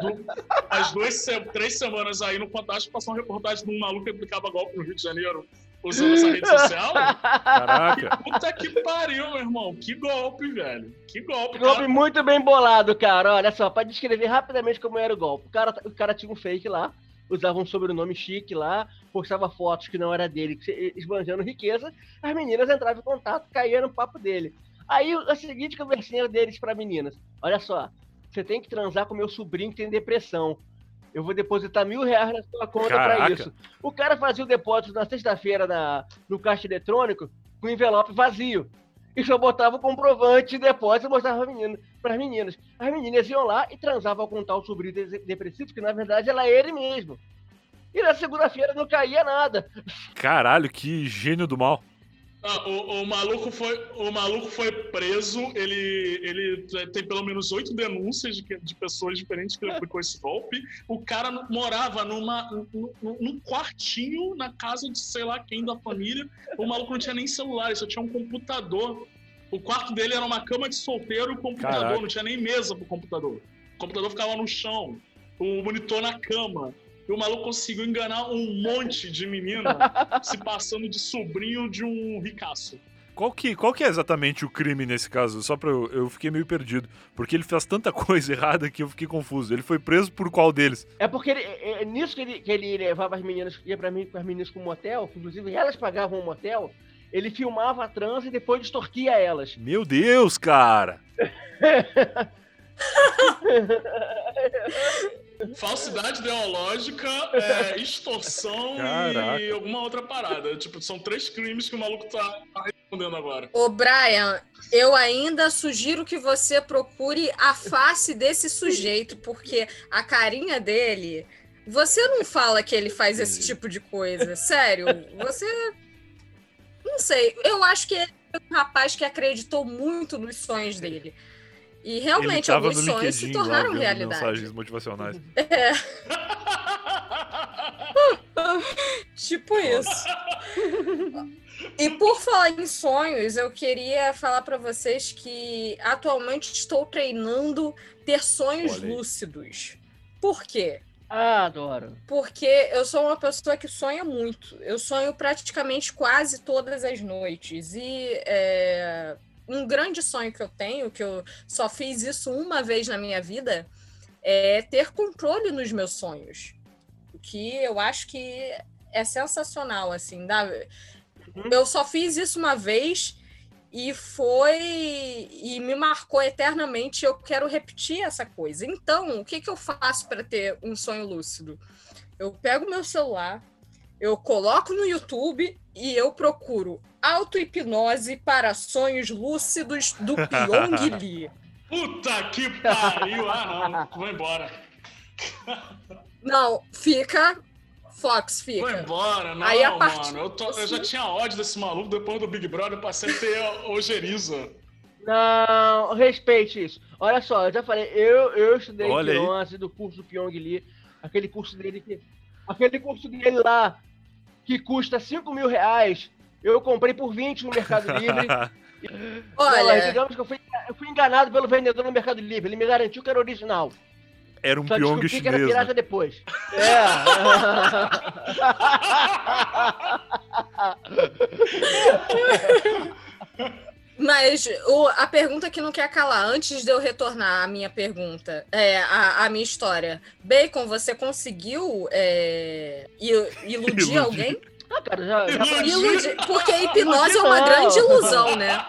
do- as duas, três semanas aí no Fantástico passou uma reportagem de um maluco que aplicava golpe no Rio de Janeiro usando essa rede social. Caraca. Puta que pariu, meu irmão. Que golpe, velho. Que golpe. golpe cara. muito bem bolado, cara. Olha só, pra descrever rapidamente como era o golpe. O cara, o cara tinha um fake lá, usava um sobrenome chique lá, postava fotos que não era dele, que- esbanjando riqueza. As meninas entravam em contato, caíam no papo dele. Aí a seguinte conversinha deles para meninas: Olha só, você tem que transar com meu sobrinho que tem depressão. Eu vou depositar mil reais na sua conta para isso. O cara fazia o depósito na sexta-feira na- no caixa eletrônico com envelope vazio. E só botava o comprovante de depósito e mostrava para as meninas. As meninas iam lá e transavam com tal sobrinho de- depressivo, que na verdade era ele mesmo. E na segunda-feira não caía nada. Caralho, que gênio do mal. Ah, o, o maluco foi, o maluco foi preso. Ele, ele tem pelo menos oito denúncias de, de pessoas diferentes que ele aplicou esse golpe. O cara morava numa, num, num quartinho na casa de sei lá quem da família. O maluco não tinha nem celular, ele só tinha um computador. O quarto dele era uma cama de solteiro e computador, Caraca. não tinha nem mesa pro computador. O computador ficava no chão, o monitor na cama. E o maluco conseguiu enganar um monte de menina se passando de sobrinho de um ricaço. Qual que, qual que é exatamente o crime nesse caso? Só pra eu, eu fiquei meio perdido. Porque ele fez tanta coisa errada que eu fiquei confuso. Ele foi preso por qual deles? É porque ele- é, é nisso que ele, que ele levava as meninas, ia pra mim com as meninas com um motel, que inclusive elas pagavam um motel, ele filmava a trans e depois extorquia elas. Meu Deus, cara! Falsidade ideológica, é, extorsão Caraca. e alguma outra parada. Tipo, são três crimes que o maluco tá, respondendo agora. Ô, Brian, eu ainda sugiro que você procure a face desse sujeito, porque a carinha dele. Você não fala que ele faz esse tipo de coisa. Sério. Você. Não sei. Eu acho que ele é um rapaz que acreditou muito nos sonhos dele. E realmente alguns sonhos se LinkedIn lá tornaram vendo realidade. mensagens motivacionais. Tipo isso. E por falar em sonhos, eu queria falar pra vocês que atualmente estou treinando ter sonhos lúcidos. Por quê? Ah, adoro. Porque eu sou uma pessoa que sonha muito. Eu sonho praticamente quase todas as noites. E é, um grande sonho que eu tenho, que eu só fiz isso uma vez na minha vida, é ter controle nos meus sonhos. O que eu acho que é sensacional, assim. Dá... Uhum. Eu só fiz isso uma vez e foi e me marcou eternamente. Eu quero repetir essa coisa. Então, o que, que eu faço para ter um sonho lúcido? Eu pego meu celular, eu coloco no YouTube e eu procuro auto-hipnose para sonhos lúcidos do Pyong Lee. Puta que pariu! Ah, não. Vou embora. Não, fica. Fox, Vou fica. embora. Não, Aí, a partir- mano. Eu, tô- eu já tinha ódio desse maluco. Depois do Big Brother, eu passei a ter ojeriza. Não, respeite isso. Olha só, eu já falei, eu, eu estudei Olha aí. hipnose do curso do Pyong Lee, aquele curso dele que. Aquele curso dele lá, que custa 5 mil reais, eu comprei por 20 no Mercado Livre. Não, Olha, digamos que eu fui, eu fui enganado pelo vendedor no Mercado Livre. Ele me garantiu que era original. Era um Só Pyong descobri que era chinês. pirata depois. É. mas o- a pergunta que não quer calar, antes de eu retornar à minha pergunta, é, a, a minha história. Bacon, você conseguiu é, il- iludir Iludir. alguém? ah, cara, já, já, Iludir. Porque a hipnose é uma grande ilusão, né?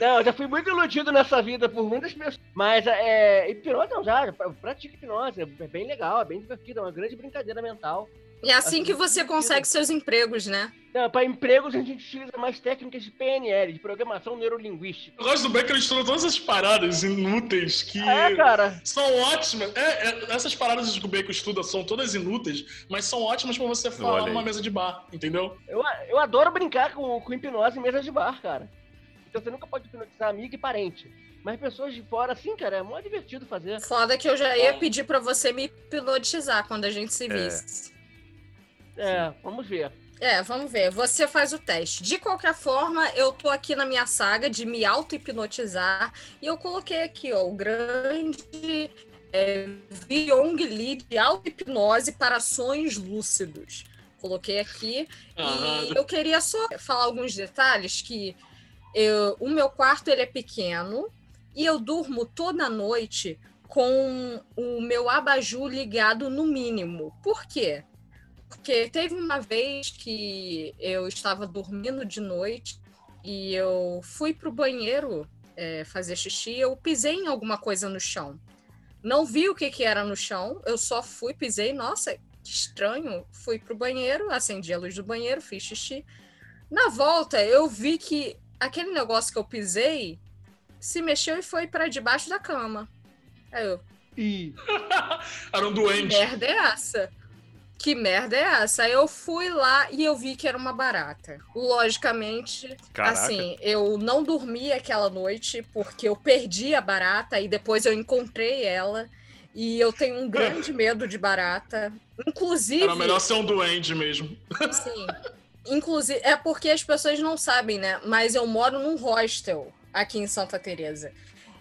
não, eu já fui muito iludido nessa vida por muitas pessoas. Mas é, hipnose não, já, já pratica hipnose. É bem legal, é bem divertido, é uma grande brincadeira mental. E é assim que você consegue seus empregos, né? Não, para empregos a gente utiliza mais técnicas de PNL, de programação neurolinguística. Eu gosto do Beck, ele estuda todas essas paradas inúteis que É, cara. são ótimas. É, é, essas paradas que o Bacon estuda são todas inúteis, mas são ótimas pra você falar numa mesa de bar, entendeu? Eu, eu adoro brincar com, com hipnose em mesas de bar, cara. Então você nunca pode hipnotizar amigo e parente. Mas pessoas de fora, assim, cara, é mó divertido fazer. Foda que eu já ia pedir pra você me hipnotizar quando a gente se É. visse. É, vamos ver. É, vamos ver. Você faz o teste. De qualquer forma, eu tô aqui na minha saga de me auto-hipnotizar e eu coloquei aqui, ó, o grande é, Vyong Lee de auto-hipnose para sonhos lúcidos. Coloquei aqui Aham. e eu queria só falar alguns detalhes que eu- o meu quarto ele é pequeno e eu durmo toda noite com o meu abajur ligado no mínimo. Por quê? Porque teve uma vez que eu estava dormindo de noite e eu fui pro banheiro é, fazer xixi, eu pisei em alguma coisa no chão. Não vi o que, que era no chão, eu só fui, pisei, nossa, que estranho. Fui pro banheiro, acendi a luz do banheiro, fiz xixi. Na volta, eu vi que aquele negócio que eu pisei se mexeu e foi para debaixo da cama. Aí eu, E Era um que doente. merda é essa? Que merda é essa? Eu fui lá e eu vi que era uma barata. Logicamente, Caraca. assim, eu não dormi aquela noite porque eu perdi a barata e depois eu encontrei ela. E eu tenho um grande medo de barata. Inclusive. Era melhor ser um duende mesmo. Sim. Inclusive, é porque as pessoas não sabem, né? Mas eu moro num hostel aqui em Santa Teresa.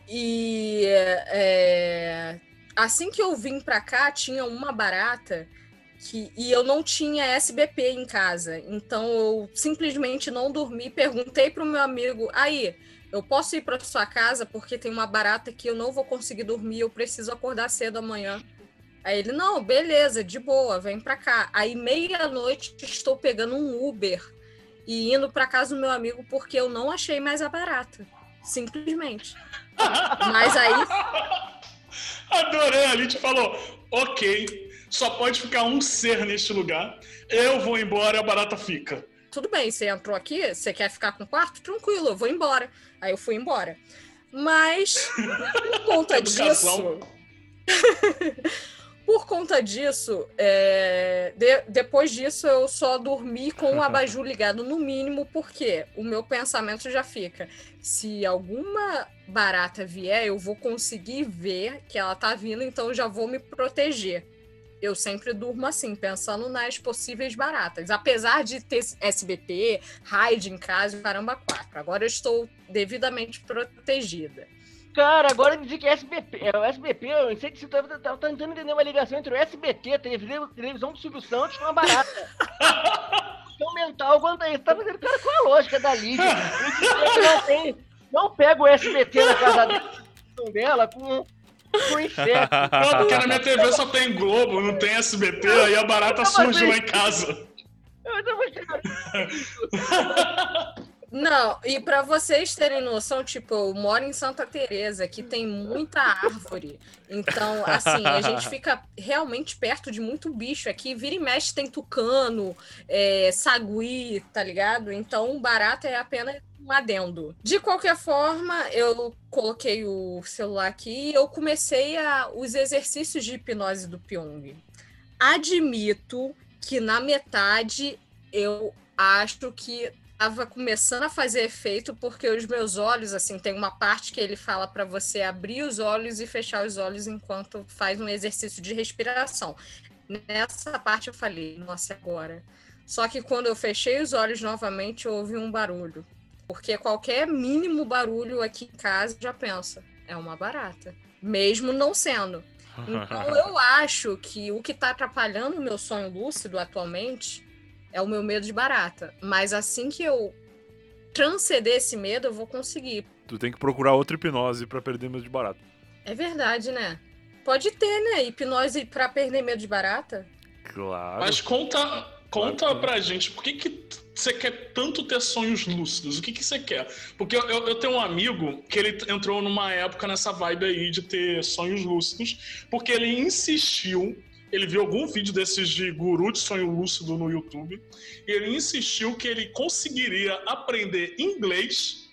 E é, assim que eu vim pra cá, tinha uma barata que, e eu não tinha SBP em casa. Então eu simplesmente não dormi. Perguntei pro meu amigo, aí, eu posso ir pra sua casa porque tem uma barata que eu não vou conseguir dormir, eu preciso acordar cedo amanhã. Aí ele, não, beleza, de boa, vem pra cá. Aí, meia-noite, estou pegando um Uber e indo pra casa do meu amigo porque eu não achei mais a barata. Simplesmente. Mas aí, Adorei, a gente falou, ok, só pode ficar um ser neste lugar. Eu vou embora e a barata fica. tudo bem, você entrou aqui, você quer ficar com o quarto? Tranquilo, eu vou embora. Aí eu fui embora. Mas, por conta Educação. disso. Por conta disso, é, de- depois disso eu só dormi com o abajur ligado no mínimo, porque o meu pensamento já fica: se alguma barata vier, eu vou conseguir ver que ela tá vindo, então eu já vou me proteger. Eu sempre durmo assim, pensando nas possíveis baratas. Apesar de ter SBT, raid em casa, e caramba, quatro. Agora eu estou devidamente protegida. Cara, agora dizer que é SBP, é o SBP, eu não sei se você tá, tá tentando entender uma ligação entre o SBT, televisão, televisão do Silvio Santos, com uma barata. Questão mental quanto a isso. Tá fazendo, cara, qual a lógica da Lídia? Não tem, não pega o SBT na casa dela com, pro inseto. Pô, porque na minha TV só tem Globo, não tem SBT, aí a barata surge lá em casa. Eu tava, Não, e pra vocês terem noção, tipo, eu moro em Santa Teresa, que tem muita árvore. Então, assim, a gente fica realmente perto de muito bicho aqui. Vira e mexe tem tucano, é, sagui, tá ligado? Então, barata é apenas um adendo. De qualquer forma, eu coloquei o celular aqui e eu comecei a, os exercícios de hipnose do Pyong. Admito que na metade eu acho que estava começando a fazer efeito porque os meus olhos, assim, tem uma parte que ele fala para você abrir os olhos e fechar os olhos enquanto faz um exercício de respiração. Nessa parte eu falei, nossa, agora. Só que quando eu fechei os olhos novamente, houve um barulho. Porque qualquer mínimo barulho aqui em casa já pensa, é uma barata. Mesmo não sendo. Então eu acho que o que está atrapalhando o meu sonho lúcido atualmente é o meu medo de barata. Mas assim que eu transcender esse medo, eu vou conseguir. Tu tem que procurar outra hipnose pra perder medo de barata. É verdade, né? Pode ter, né? Hipnose pra perder medo de barata? Claro. Mas conta, conta Claro pra gente, por que, que você quer tanto ter sonhos lúcidos? O que, que você quer? Porque eu, eu tenho um amigo que ele entrou numa época nessa vibe aí de ter sonhos lúcidos, porque ele insistiu. Ele viu algum vídeo desses de guru de sonho lúcido no YouTube e ele insistiu que ele conseguiria aprender inglês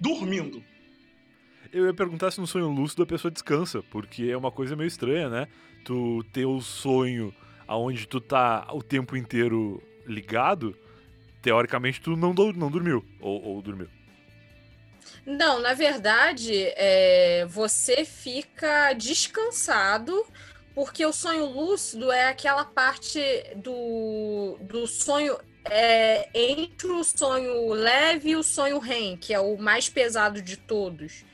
dormindo. Eu ia perguntar se no sonho lúcido a pessoa descansa, porque é uma coisa meio estranha, né? Tu ter o sonho aonde tu tá o tempo inteiro ligado, teoricamente tu não, não dormiu. Ou, ou dormiu. Não, na verdade, é, você fica descansado, porque o sonho lúcido é aquela parte do, do sonho é, entre o sonho leve e o sonho REM, que é o mais pesado de todos.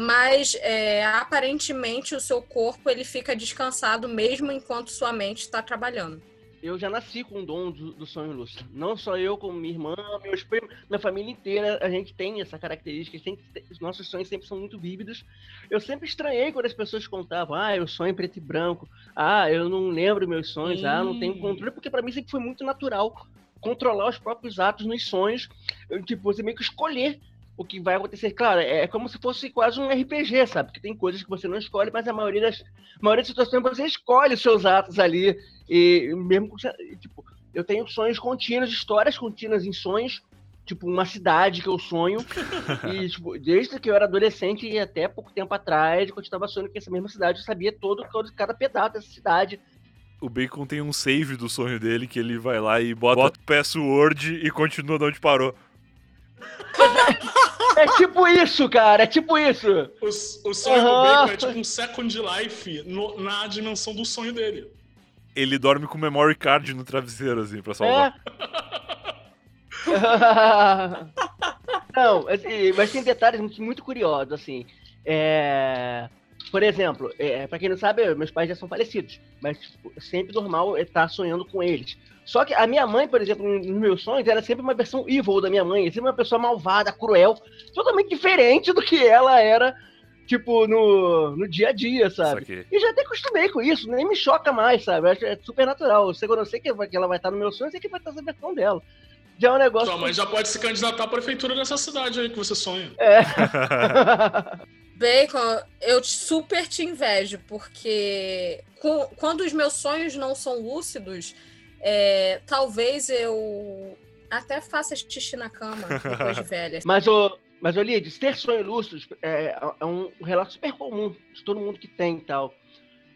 Mas é, aparentemente o seu corpo ele fica descansado mesmo enquanto sua mente está trabalhando. eu já nasci com o dom do, do sonho lúcido. Não só eu, como minha irmã, meus primos, minha família inteira, a gente tem essa característica. Sempre, os nossos sonhos sempre são muito vívidos. Eu sempre estranhei quando as pessoas contavam, ah, eu sonho em preto e branco, ah, eu não lembro meus sonhos, ah, não tenho controle, porque para mim sempre foi muito natural controlar os próprios atos nos sonhos. Eu, tipo, você meio que escolher o que vai acontecer. Claro, é como se fosse quase um RPG, sabe? Que tem coisas que você não escolhe, mas a maioria das, a maioria das situações você escolhe os seus atos ali. E mesmo com, tipo, eu tenho sonhos contínuos, histórias contínuas em sonhos, tipo, uma cidade que eu sonho. e, tipo, desde que eu era adolescente e até pouco tempo atrás, quando eu estava sonhando que essa mesma cidade, eu sabia todo, todo cada pedaço dessa cidade. O Bacon tem um save do sonho dele que ele vai lá e bota, bota o password e continua de onde parou. É tipo isso, cara, é tipo isso. O, o sonho do Aham. Bacon é tipo um second life no- na dimensão do sonho dele. Ele dorme com memory card no travesseiro, assim, pra salvar. É. Não, assim, mas tem detalhes muito, muito curiosos, assim. É, Por exemplo, é, para quem não sabe, meus pais já são falecidos, mas tipo, é sempre normal estar sonhando com eles. Só que a minha mãe, por exemplo, nos meus sonhos, era sempre uma versão evil da minha mãe, sempre uma pessoa malvada, cruel, totalmente diferente do que ela era, tipo, no, no dia a dia, sabe? E já até acostumei com isso, nem me choca mais, sabe? Eu acho que é super natural. Eu sei, que ela vai estar no meu sonho, eu sei que vai estar essa versão dela. Já é um negócio. Sua mãe já pode se candidatar à prefeitura dessa cidade aí que você sonha. É. Bacon, eu super te invejo, porque quando os meus sonhos não são lúcidos, é, talvez eu até faça xixi na cama depois de velha. mas, o, mas, ô Lides, ter sonhos lúcidos é, é um relato super comum de todo mundo que tem e tal.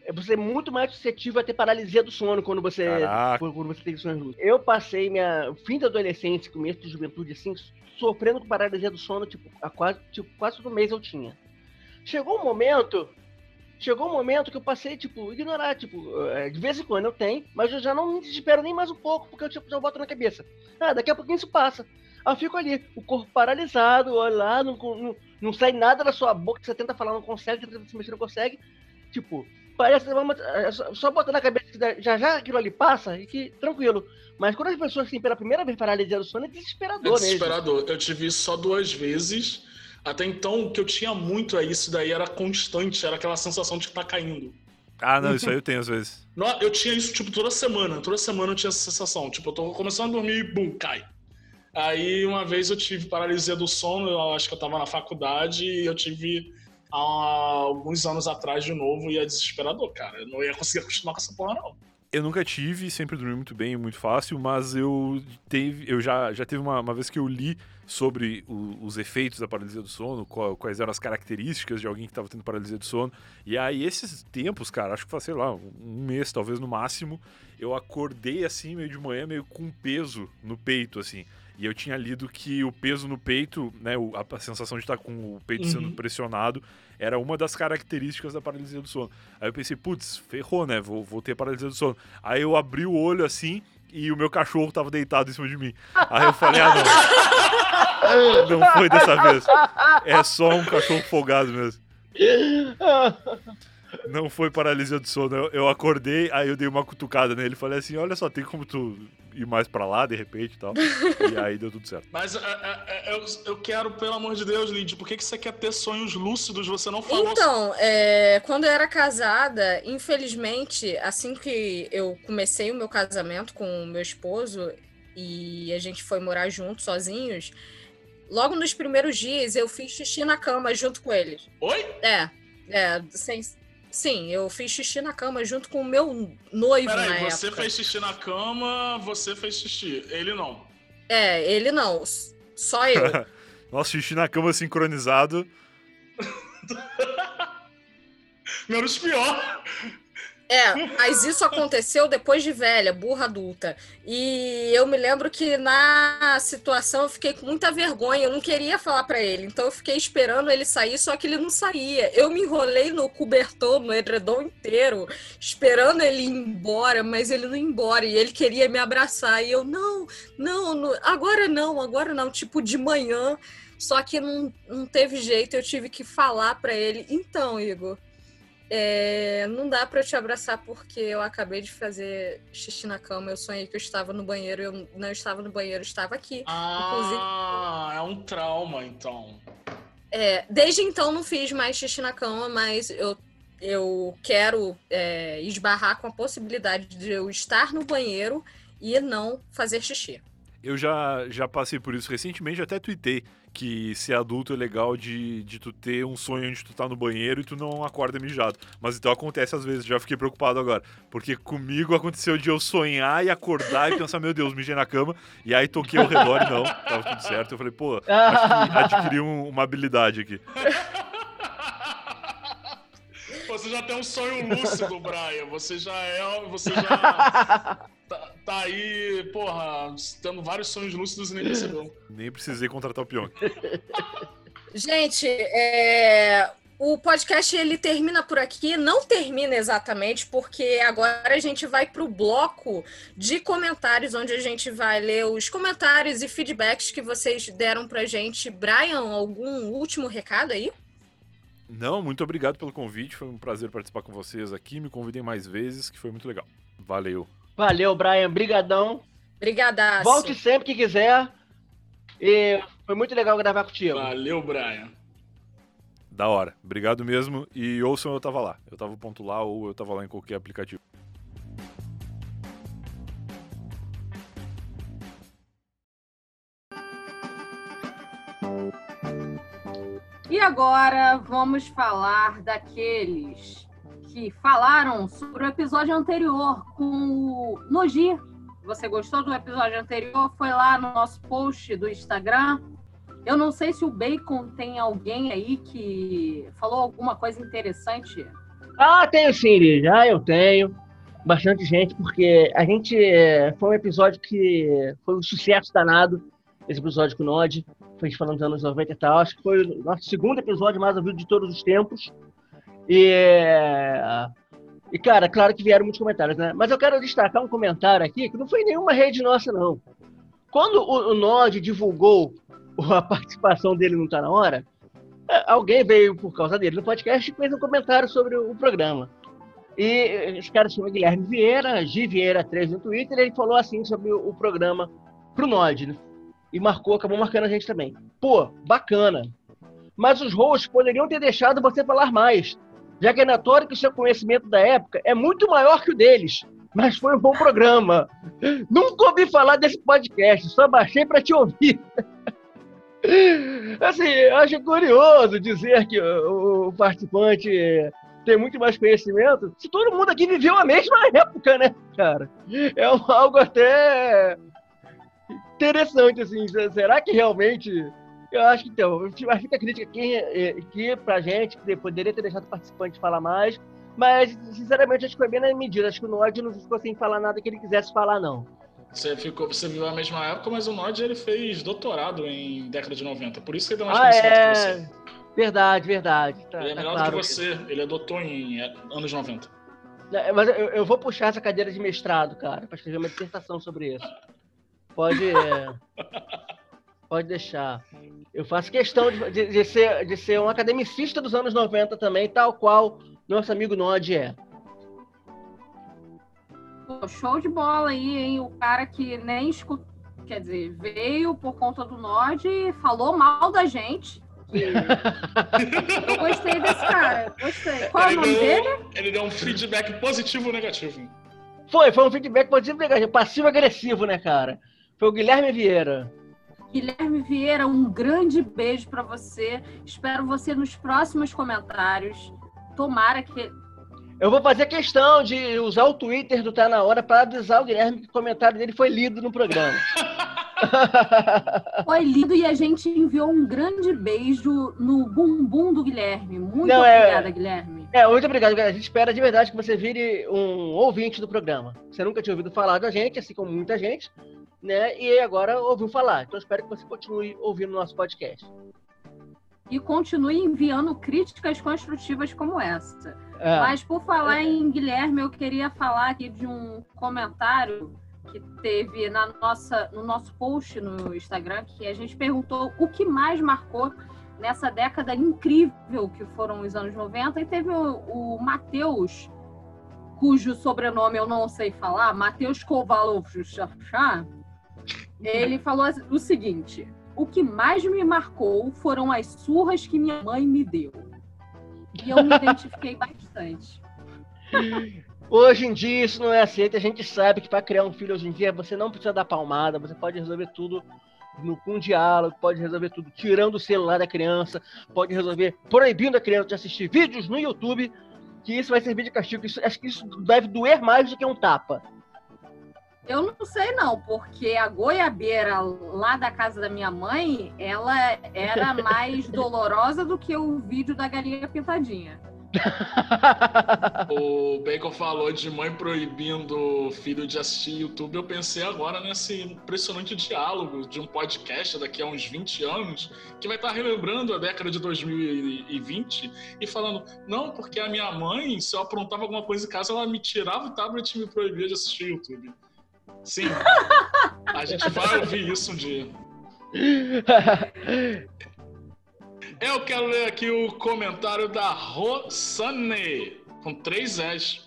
É Você é muito mais suscetível a ter paralisia do sono quando você, Caraca. quando você tem sonhos lúcidos. Eu passei minha fim da adolescência, começo de juventude, assim, sofrendo com paralisia do sono, tipo, a quase, tipo, quase todo mês eu tinha. Chegou um momento chegou um momento que eu passei, tipo, ignorar, tipo, eh, de vez em quando eu tenho, mas eu já não me desespero nem mais um pouco, porque eu tipo, já boto na cabeça. Ah, daqui a pouquinho isso passa. Aí eu fico ali, o corpo paralisado, olha lá, não, não, não sai nada da sua boca, você tenta falar, não consegue, tenta se mexer, não consegue. Tipo, parece é só, só botar na cabeça que já já aquilo ali passa e que tranquilo. Mas quando as pessoas têm pela primeira vez paralisia do sono, é É desesperador mesmo. desesperador. Eu tive isso só duas vezes. Até então, o que eu tinha muito é isso daí, era constante, era aquela sensação de que tá caindo. Ah, não, isso aí eu tenho às vezes. Não, Eu tinha isso, tipo, toda semana. Toda semana eu tinha essa sensação. Tipo, eu tô começando a dormir e, bum, cai. Aí, uma vez eu tive paralisia do sono, eu acho que eu tava na faculdade, e eu tive há alguns anos atrás de novo, e é desesperador, cara. Eu não ia conseguir acostumar com essa porra, não. Eu nunca tive, sempre dormi muito bem, muito fácil, mas eu teve, eu já, já teve uma, uma vez que eu li sobre o- os efeitos da paralisia do sono, qual- quais eram as características de alguém que estava tendo paralisia do sono. E aí, esses tempos, cara, acho que faz, sei lá, um mês, talvez no máximo, eu acordei assim, meio de manhã, meio com peso no peito, assim. E eu tinha lido que o peso no peito, né, a, sensação de estar com o peito sendo Uhum. pressionado, era uma das características da paralisia do sono. Aí eu pensei, putz, ferrou, né? Vou, vou ter paralisia do sono. Aí eu abri o olho assim e o meu cachorro tava deitado em cima de mim. Aí eu falei, ah, não. Não foi dessa vez. É só um cachorro folgado mesmo. Não foi paralisia do sono. Eu, eu acordei, aí eu dei uma cutucada nele e falei assim: olha só, tem como tu ir mais pra lá de repente e tal. E aí deu tudo certo. Mas é, é, é, eu, eu quero, pelo amor de Deus, Lid, por que, que você quer ter sonhos lúcidos? Você não falou. Então, é, quando eu era casada, infelizmente, assim que eu comecei o meu casamento com o meu esposo e a gente foi morar juntos, sozinhos, logo nos primeiros dias eu fiz xixi na cama junto com eles. Oi? É, é, sem, sim, eu fiz xixi na cama junto com o meu noivo na Peraí, você época. fez xixi na cama, você fez xixi. Ele não. É, ele não, só eu. Nossa, xixi na cama sincronizado. Menos pior. É, mas isso aconteceu depois de velha, burra adulta. E eu me lembro que na situação eu fiquei com muita vergonha, eu não queria falar pra ele. Então eu fiquei esperando ele sair, só que ele não saía. Eu me enrolei no cobertor, no edredom inteiro, esperando ele ir embora, mas ele não ia embora. E ele queria me abraçar. E eu, não, não, não, agora não, agora não. Tipo, de manhã. Só que não, não teve jeito, eu tive que falar pra ele. Então, Igor. É, não dá pra eu te abraçar porque eu acabei de fazer xixi na cama. Eu sonhei que eu estava no banheiro. Eu não estava no banheiro, eu estava aqui. Ah, é um trauma, então. É, desde então não fiz mais xixi na cama, mas eu, eu quero é, esbarrar com a possibilidade de eu estar no banheiro e não fazer xixi. Eu já, já passei por isso recentemente, até tuitei que ser adulto é legal de, de tu ter um sonho onde tu tá no banheiro e tu não acorda mijado. Mas então acontece às vezes, já fiquei preocupado agora. Porque comigo aconteceu de eu sonhar e acordar e pensar, meu Deus, mijei na cama. E aí toquei ao redor e não, tava tudo certo. Eu falei, pô, acho que adquiri um- uma habilidade aqui. Você já tem um sonho lúcido, Brian. Você já é. Você já tá, tá aí, porra, tendo vários sonhos lúcidos e nem percebeu. Nem precisei contratar o Pyong. Gente, é, o podcast ele termina por aqui, não termina exatamente, porque agora a gente vai para o bloco de comentários, onde a gente vai ler os comentários e feedbacks que vocês deram pra gente. Brian, algum último recado aí? Não, muito obrigado pelo convite. Foi um prazer participar com vocês aqui. Me convidem mais vezes, que foi muito legal. Valeu. Valeu, Brian. Brigadão. Brigadaço. Volte sempre que quiser. E foi muito legal gravar contigo. Valeu, Brian. Da hora. Obrigado mesmo. E ouçam Eu Tava Lá. Eu tava ponto lá ou eu tava lá em qualquer aplicativo. E agora vamos falar daqueles que falaram sobre o episódio anterior com o Noji. Você gostou do episódio anterior? Foi lá no nosso post do Instagram. Eu não sei se o Bacon tem alguém aí que falou alguma coisa interessante. Ah, tenho sim, Liz. Ah, eu tenho. Bastante gente, porque a gente. eh, Foi um episódio que foi um sucesso danado. Esse episódio com o Nod. Foi falando dos anos 90 e tal. Acho que foi o nosso segundo episódio mais ouvido de todos os tempos. E. eh, E, cara, claro que vieram muitos comentários, né? Mas eu quero destacar um comentário aqui que não foi nenhuma rede nossa, não. Quando o, Nod divulgou a participação dele não tá na hora, eh, alguém veio por causa dele no podcast e fez um comentário sobre o, programa. E esse cara se chama Guilherme Vieira, G Vieira 3 no Twitter, ele falou assim sobre o, o programa pro Nod, né? E marcou, acabou marcando a gente também. Pô, bacana. mas os hosts poderiam ter deixado você falar mais, já que é notório que o seu conhecimento da época é muito maior que o deles. Mas foi um bom programa. Nunca ouvi falar desse podcast, só baixei para te ouvir. Assim, acho curioso dizer que o participante tem muito mais conhecimento se todo mundo aqui viveu a mesma época, né, cara? É algo até interessante, assim. Será que realmente. Eu acho que então, fica a crítica aqui, aqui pra gente, que poderia ter deixado o participante falar mais, mas, sinceramente, acho que foi bem na medida. Acho que o Nod não ficou sem falar nada que ele quisesse falar, não. Você, ficou, você viveu a mesma época, mas o Nod ele fez doutorado em década de 90. Por isso que ele deu mais ah, conhecimento é... que você. Verdade, verdade. Tá, ele é tá melhor claro. do que você. Ele adotou em é, anos 90. É, Mas eu, eu vou puxar essa cadeira de mestrado, cara, para escrever uma dissertação sobre isso. Pode. é, Pode deixar. Eu faço questão de, de- de ser, de ser um academicista dos anos 90 também, tal qual nosso amigo Nod é. Pô, show de bola aí, hein? O cara que nem escutou, quer dizer, veio por conta do Nod e falou mal da gente. Eu gostei desse cara, gostei. Qual é o ele, nome dele? deu, ele deu um feedback positivo ou negativo. Foi, foi um feedback positivo negativo, passivo-agressivo, né, cara? Foi o Guilherme Vieira. Guilherme Vieira, um grande beijo pra você. Espero você nos próximos comentários. Tomara que. Eu vou fazer questão de usar o Twitter do Tá Na Hora para avisar o Guilherme que o comentário dele foi lido no programa. Foi lido e a gente enviou um grande beijo no bumbum do Guilherme. Muito Não, é- obrigada, Guilherme. É, muito obrigado, galera. A gente espera de verdade que você vire um ouvinte do programa. Você nunca tinha ouvido falar da gente, assim como muita gente, né? E agora ouviu falar. Então espero que você continue ouvindo o nosso podcast. E continue enviando críticas construtivas como essa. É, Mas por falar em Guilherme, eu queria falar aqui de um comentário que teve na nossa, no nosso post no Instagram, que a gente perguntou o que mais marcou nessa década incrível que foram os anos 90, e teve o, o Matheus, cujo sobrenome eu não sei falar, Matheus Kovalov Chachá, ele falou o seguinte: o que mais me marcou foram as surras que minha mãe me deu. E eu me identifiquei bastante. Hoje em dia isso não é aceito. A gente sabe que para criar um filho hoje em dia você não precisa dar palmada, você pode resolver tudo no, com diálogo, pode resolver tudo tirando o celular da criança, pode resolver proibindo a criança de assistir vídeos no YouTube, que isso vai servir de castigo. Isso- acho que isso deve doer mais do que um tapa. Eu não sei não, porque a goiabeira lá da casa da minha mãe, ela era mais dolorosa do que o vídeo da galinha pintadinha. O Bacon falou de mãe proibindo o filho de assistir YouTube. Eu pensei agora nesse impressionante diálogo de um podcast daqui a uns 20 anos que vai estar relembrando a década de 2020 e falando: não, porque a minha mãe, se eu aprontava alguma coisa em casa, ela me tirava o tablet e me proibia de assistir YouTube. Sim, a gente vai ouvir isso um dia. Eu quero ler aqui o comentário da Rosane, com três S.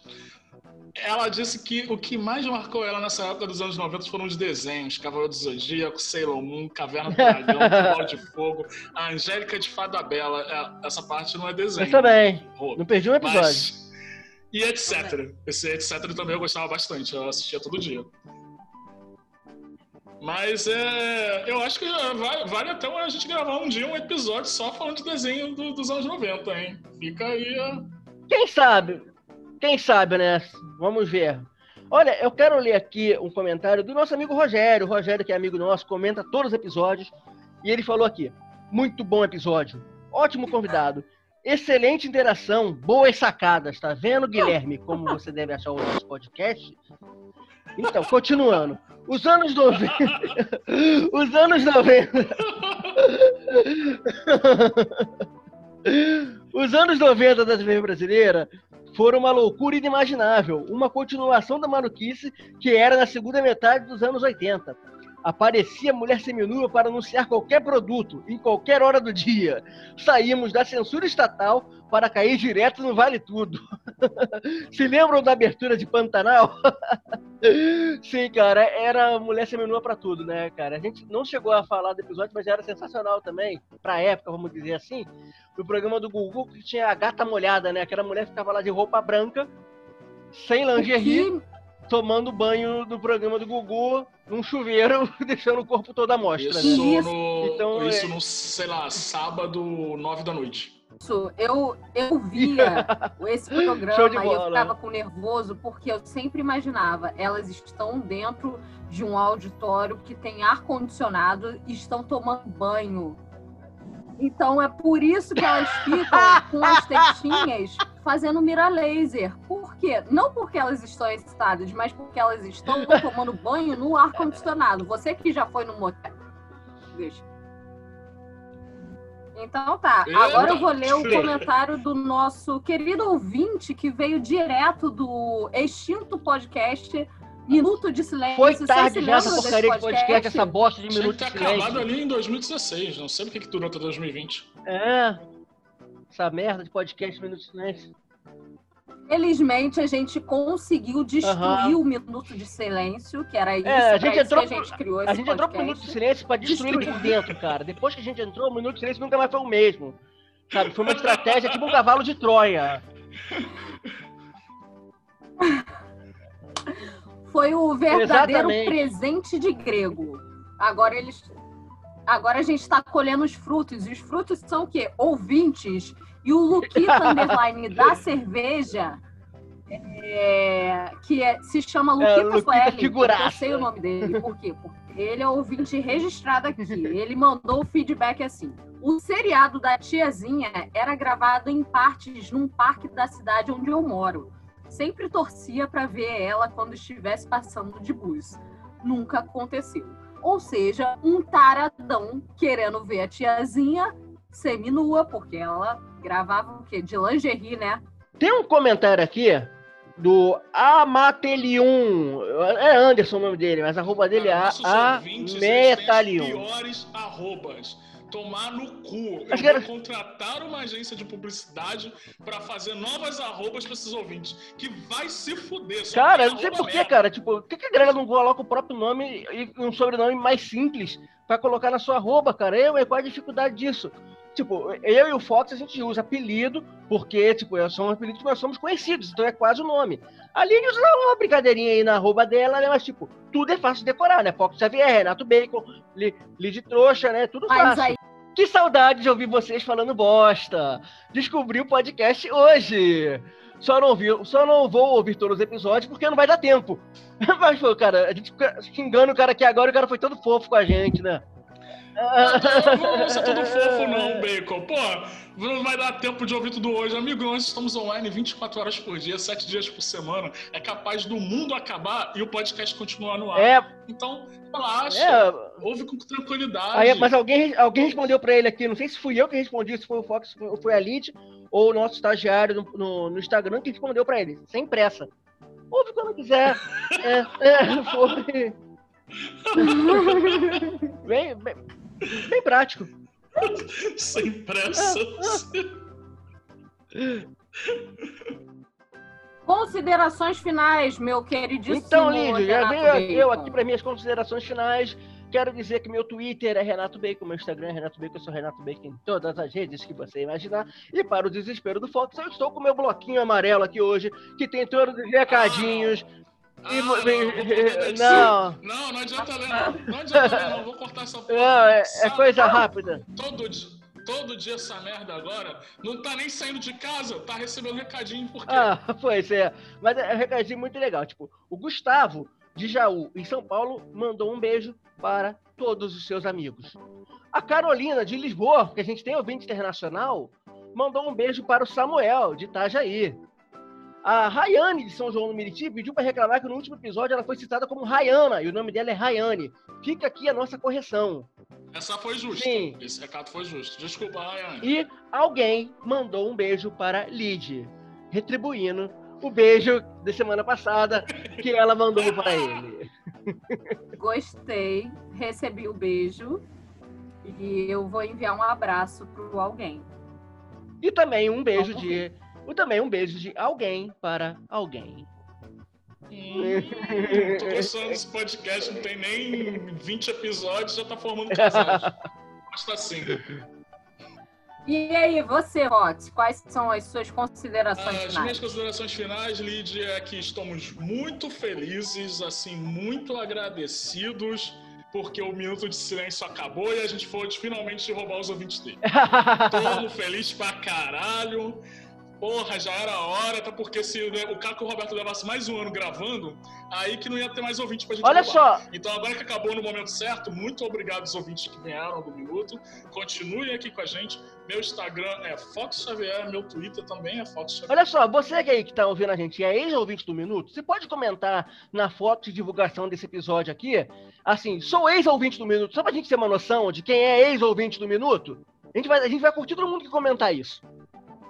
Ela disse que o que mais marcou ela nessa época dos anos 90 foram os desenhos: Cavaleiro do Zodíaco, Sailor Moon, Caverna do Dragão, Bola de Fogo, a Angélica de Fada Bela. É, Essa parte não é desenho. Eu também. Não perdi um episódio. Mas- E etc. Esse etc também eu gostava bastante, eu assistia todo dia. Mas é, eu acho que vai- vale até a gente gravar um dia um episódio só falando de desenho do- dos anos 90, hein? Fica aí. Quem sabe? Quem sabe, né? Vamos ver. Olha, eu quero ler aqui um comentário do nosso amigo Rogério. O Rogério, que é amigo nosso, comenta todos os episódios. E ele falou aqui: muito bom episódio. Ótimo convidado. Excelente interação, boas sacadas. Tá vendo, Guilherme, como você deve achar o nosso podcast? Então, continuando. Os anos 90. Os anos 90. Os anos 90 da TV brasileira foram uma loucura inimaginável, uma continuação da maluquice que era na segunda metade dos anos 80. Aparecia mulher seminua para anunciar qualquer produto, em qualquer hora do dia. Saímos da censura estatal para cair direto no Vale Tudo. Se lembram da abertura de Pantanal? Sim, cara, era mulher seminua pra tudo, né, cara? A gente não chegou a falar do episódio, mas era sensacional também, pra época, vamos dizer assim. O programa do Gugu que tinha a gata molhada, né? Aquela mulher que ficava lá de roupa branca, sem lingerie, tomando banho no programa do Gugu, num chuveiro, deixando o corpo todo à mostra, Isso, né? no, Então, isso é- no, sei lá, sábado, nove da noite. Isso, eu, eu via esse programa e eu ficava com nervoso porque eu sempre imaginava, elas estão dentro de um auditório que tem ar-condicionado e estão tomando banho. Então é por isso que elas ficam com as tetinhas fazendo mira laser. Por quê? Não porque elas estão excitadas, mas porque elas estão tomando banho no ar-condicionado. Você que já foi no motel. Deixa. Então tá, agora eu vou ler o comentário do nosso querido ouvinte que veio direto do extinto podcast Minuto de Silêncio. Foi tarde já essa porcaria de podcast, essa bosta de Tinha minuto de ter acabado silêncio. ali em 2016. Não sei porque que durou até 2020. É. Essa merda de podcast minuto de silêncio. Felizmente, a gente conseguiu destruir Aham. o Minuto de Silêncio, que era isso, É, a gente isso entrou que a gente criou A esse gente entrou pro podcast. Minuto de Silêncio pra destruir ele por dentro, cara. Depois que a gente entrou, o Minuto de Silêncio nunca mais foi o mesmo. Sabe? Foi uma estratégia tipo um cavalo de Troia. Foi o verdadeiro Exatamente. presente de grego. Agora eles. Agora a gente está colhendo os frutos. E os frutos são o quê? Ouvintes. E o Luquita Underline da cerveja, é, que é- se chama Luquita, Luquita Sueli. figuraça. Eu sei o nome dele. Por quê? Porque ele é ouvinte registrado aqui. Ele mandou o feedback assim. O seriado da tiazinha era gravado em partes num parque da cidade onde eu moro. Sempre torcia para ver ela quando estivesse passando de bus. Nunca aconteceu. Ou seja, um taradão querendo ver a tiazinha seminua, porque ela gravava o quê? De lingerie, né? Tem um comentário aqui do Amatelium. É Anderson o nome dele, mas a arroba dele é Ametalium. piores arrobas. Tomar no cu. Eu vou contratar uma agência de publicidade pra fazer novas arrobas pra esses ouvintes. Que vai se fuder. Cara, eu não sei porquê, cara. Tipo, por que, que a galera não coloca o próprio nome e um sobrenome mais simples pra colocar na sua arroba, cara? Eu, qual a dificuldade disso? Tipo, eu e o Fox a gente usa apelido, porque, tipo, são apelidos que nós somos conhecidos, então é quase o nome. A Lili usa uma brincadeirinha aí na arroba dela, né? Mas, tipo, tudo é fácil de decorar, né? Fox Xavier, Renato Bacon, Li, Lid Trouxa, né? Tudo Mas fácil. aí Que saudade de ouvir vocês falando bosta. Descobri o podcast hoje. Só não, vi, só não vou ouvir todos os episódios porque não vai dar tempo. Mas, pô, cara, a gente xingando o cara aqui agora o cara foi todo fofo com a gente, né? Não todo fofo, não, Bacon. Pô, não vai dar tempo de ouvir tudo hoje. Amigo, nós estamos online 24 horas por dia, 7 dias por semana. É capaz do mundo acabar e o podcast continuar no ar. É, Então, relaxa. é. Ouve com tranquilidade. Aí, mas alguém, alguém respondeu pra ele aqui, não sei se fui eu que respondi, se foi o Fox, ou foi a Lid, ou o nosso estagiário no, no- no Instagram que respondeu pra ele, sem pressa. Ouve quando quiser. é, é, foi. bem, bem, bem prático. Sem pressa. Considerações finais, meu queridíssimo. Então, Lídio, já venho eu aqui para minhas considerações finais. Quero dizer que meu Twitter é Renato Bacon, meu Instagram é Renato Bacon, eu sou Renato Bacon em todas as redes que você imaginar. E para o desespero do Fox, eu estou com meu bloquinho amarelo aqui hoje, que tem todos os recadinhos. Ah, E não, não, Não, não adianta ler, não. Não adianta ler, não. Vou cortar essa porra. não, é, é coisa rápida. Todo dia, todo dia essa merda agora não tá nem saindo de casa, tá recebendo recadinho porque. Ah, pois é. Mas é um recadinho muito legal. Tipo, o Gustavo de Jaú, em São Paulo, mandou um beijo para todos os seus amigos. A Carolina de Lisboa, que a gente tem ouvinte internacional, mandou um beijo para o Samuel de Itajaí. A Rayane de São João do Meriti pediu para reclamar que no último episódio ela foi citada como Rayana e o nome dela é Rayane. Fica aqui a nossa correção. Essa foi justa. Sim. Esse recado foi justo. Desculpa, Rayane. E alguém mandou um beijo para Lid, retribuindo o beijo da semana passada que ela mandou para ele. Gostei, recebi o beijo e eu vou enviar um abraço para alguém. E também um beijo de. E também um beijo de alguém para alguém. Hum, tô gostando desse podcast, não tem nem 20 episódios, já tá formando casais. Gosto assim. E aí, você, Rox, quais são as suas considerações As finais? minhas considerações finais, Lídia, é que estamos muito felizes, assim, muito agradecidos, porque o minuto de silêncio acabou e a gente pôde finalmente roubar os ouvintes dele. Tô feliz pra caralho. Porra, já era a hora, até porque se né, o cara que o Roberto levasse mais um ano gravando, aí que não ia ter mais ouvinte pra gente Olha só, Então agora que acabou no momento certo, muito obrigado aos ouvintes que vieram do Minuto. Continuem aqui com a gente. Meu Instagram é Fox Xavier, meu Twitter também é Fox Xavier. olha só, você aí que tá ouvindo a gente e é ex-ouvinte do Minuto, você pode comentar na foto de divulgação desse episódio aqui, assim, sou ex-ouvinte do Minuto, só pra gente ter uma noção de quem é ex-ouvinte do Minuto? A gente, vai, a gente vai curtir todo mundo que comentar isso.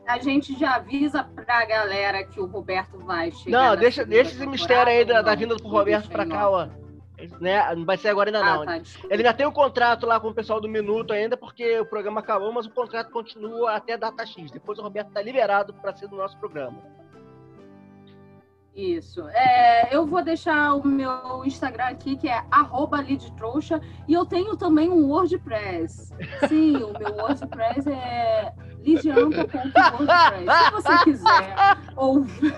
A gente já avisa pra galera que o Roberto vai chegar. Não, deixa, deixa esse mistério aí da, da não? vinda do Não Roberto pra cá, não. ó. Né? Não vai ser agora ainda não. Ah, tá, desculpa. Ele ainda tem um contrato lá com o pessoal do Minuto ainda, porque o programa acabou, mas o contrato continua até a data X. Depois o Roberto tá liberado para ser do nosso programa. Isso. É, eu vou deixar o meu Instagram aqui, que é arroba lidtrouxa, e eu tenho também um WordPress. Sim, o meu WordPress é lidianta.wordpress. Se você quiser ouvir,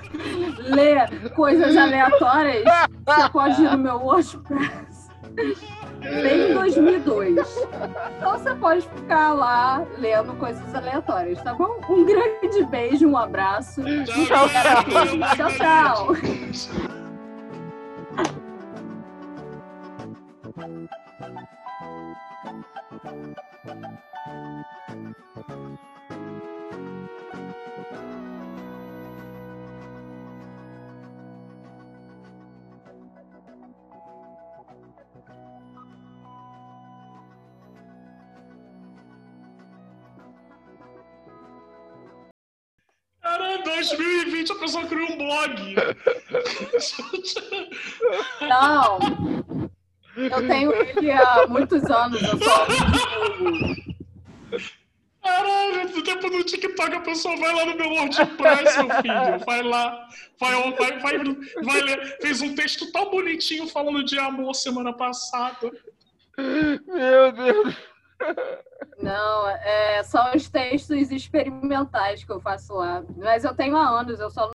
ler coisas aleatórias, você pode ir no meu WordPress. Desde 2002. Então você pode ficar lá lendo coisas aleatórias, tá bom? Um grande beijo, um abraço. Tchau, Tchau, tchau. Cara, 2020 a pessoa criou um blog. Não. Eu tenho ele há muitos anos. Eu só... Caralho, no tempo do TikTok a pessoa vai lá no meu WordPress, meu filho. Vai lá, vai, vai, vai, vai ler. Fez um texto tão bonitinho falando de amor semana passada. Meu Deus. Não, é, são os textos experimentais que eu faço lá. Mas eu tenho há anos, eu só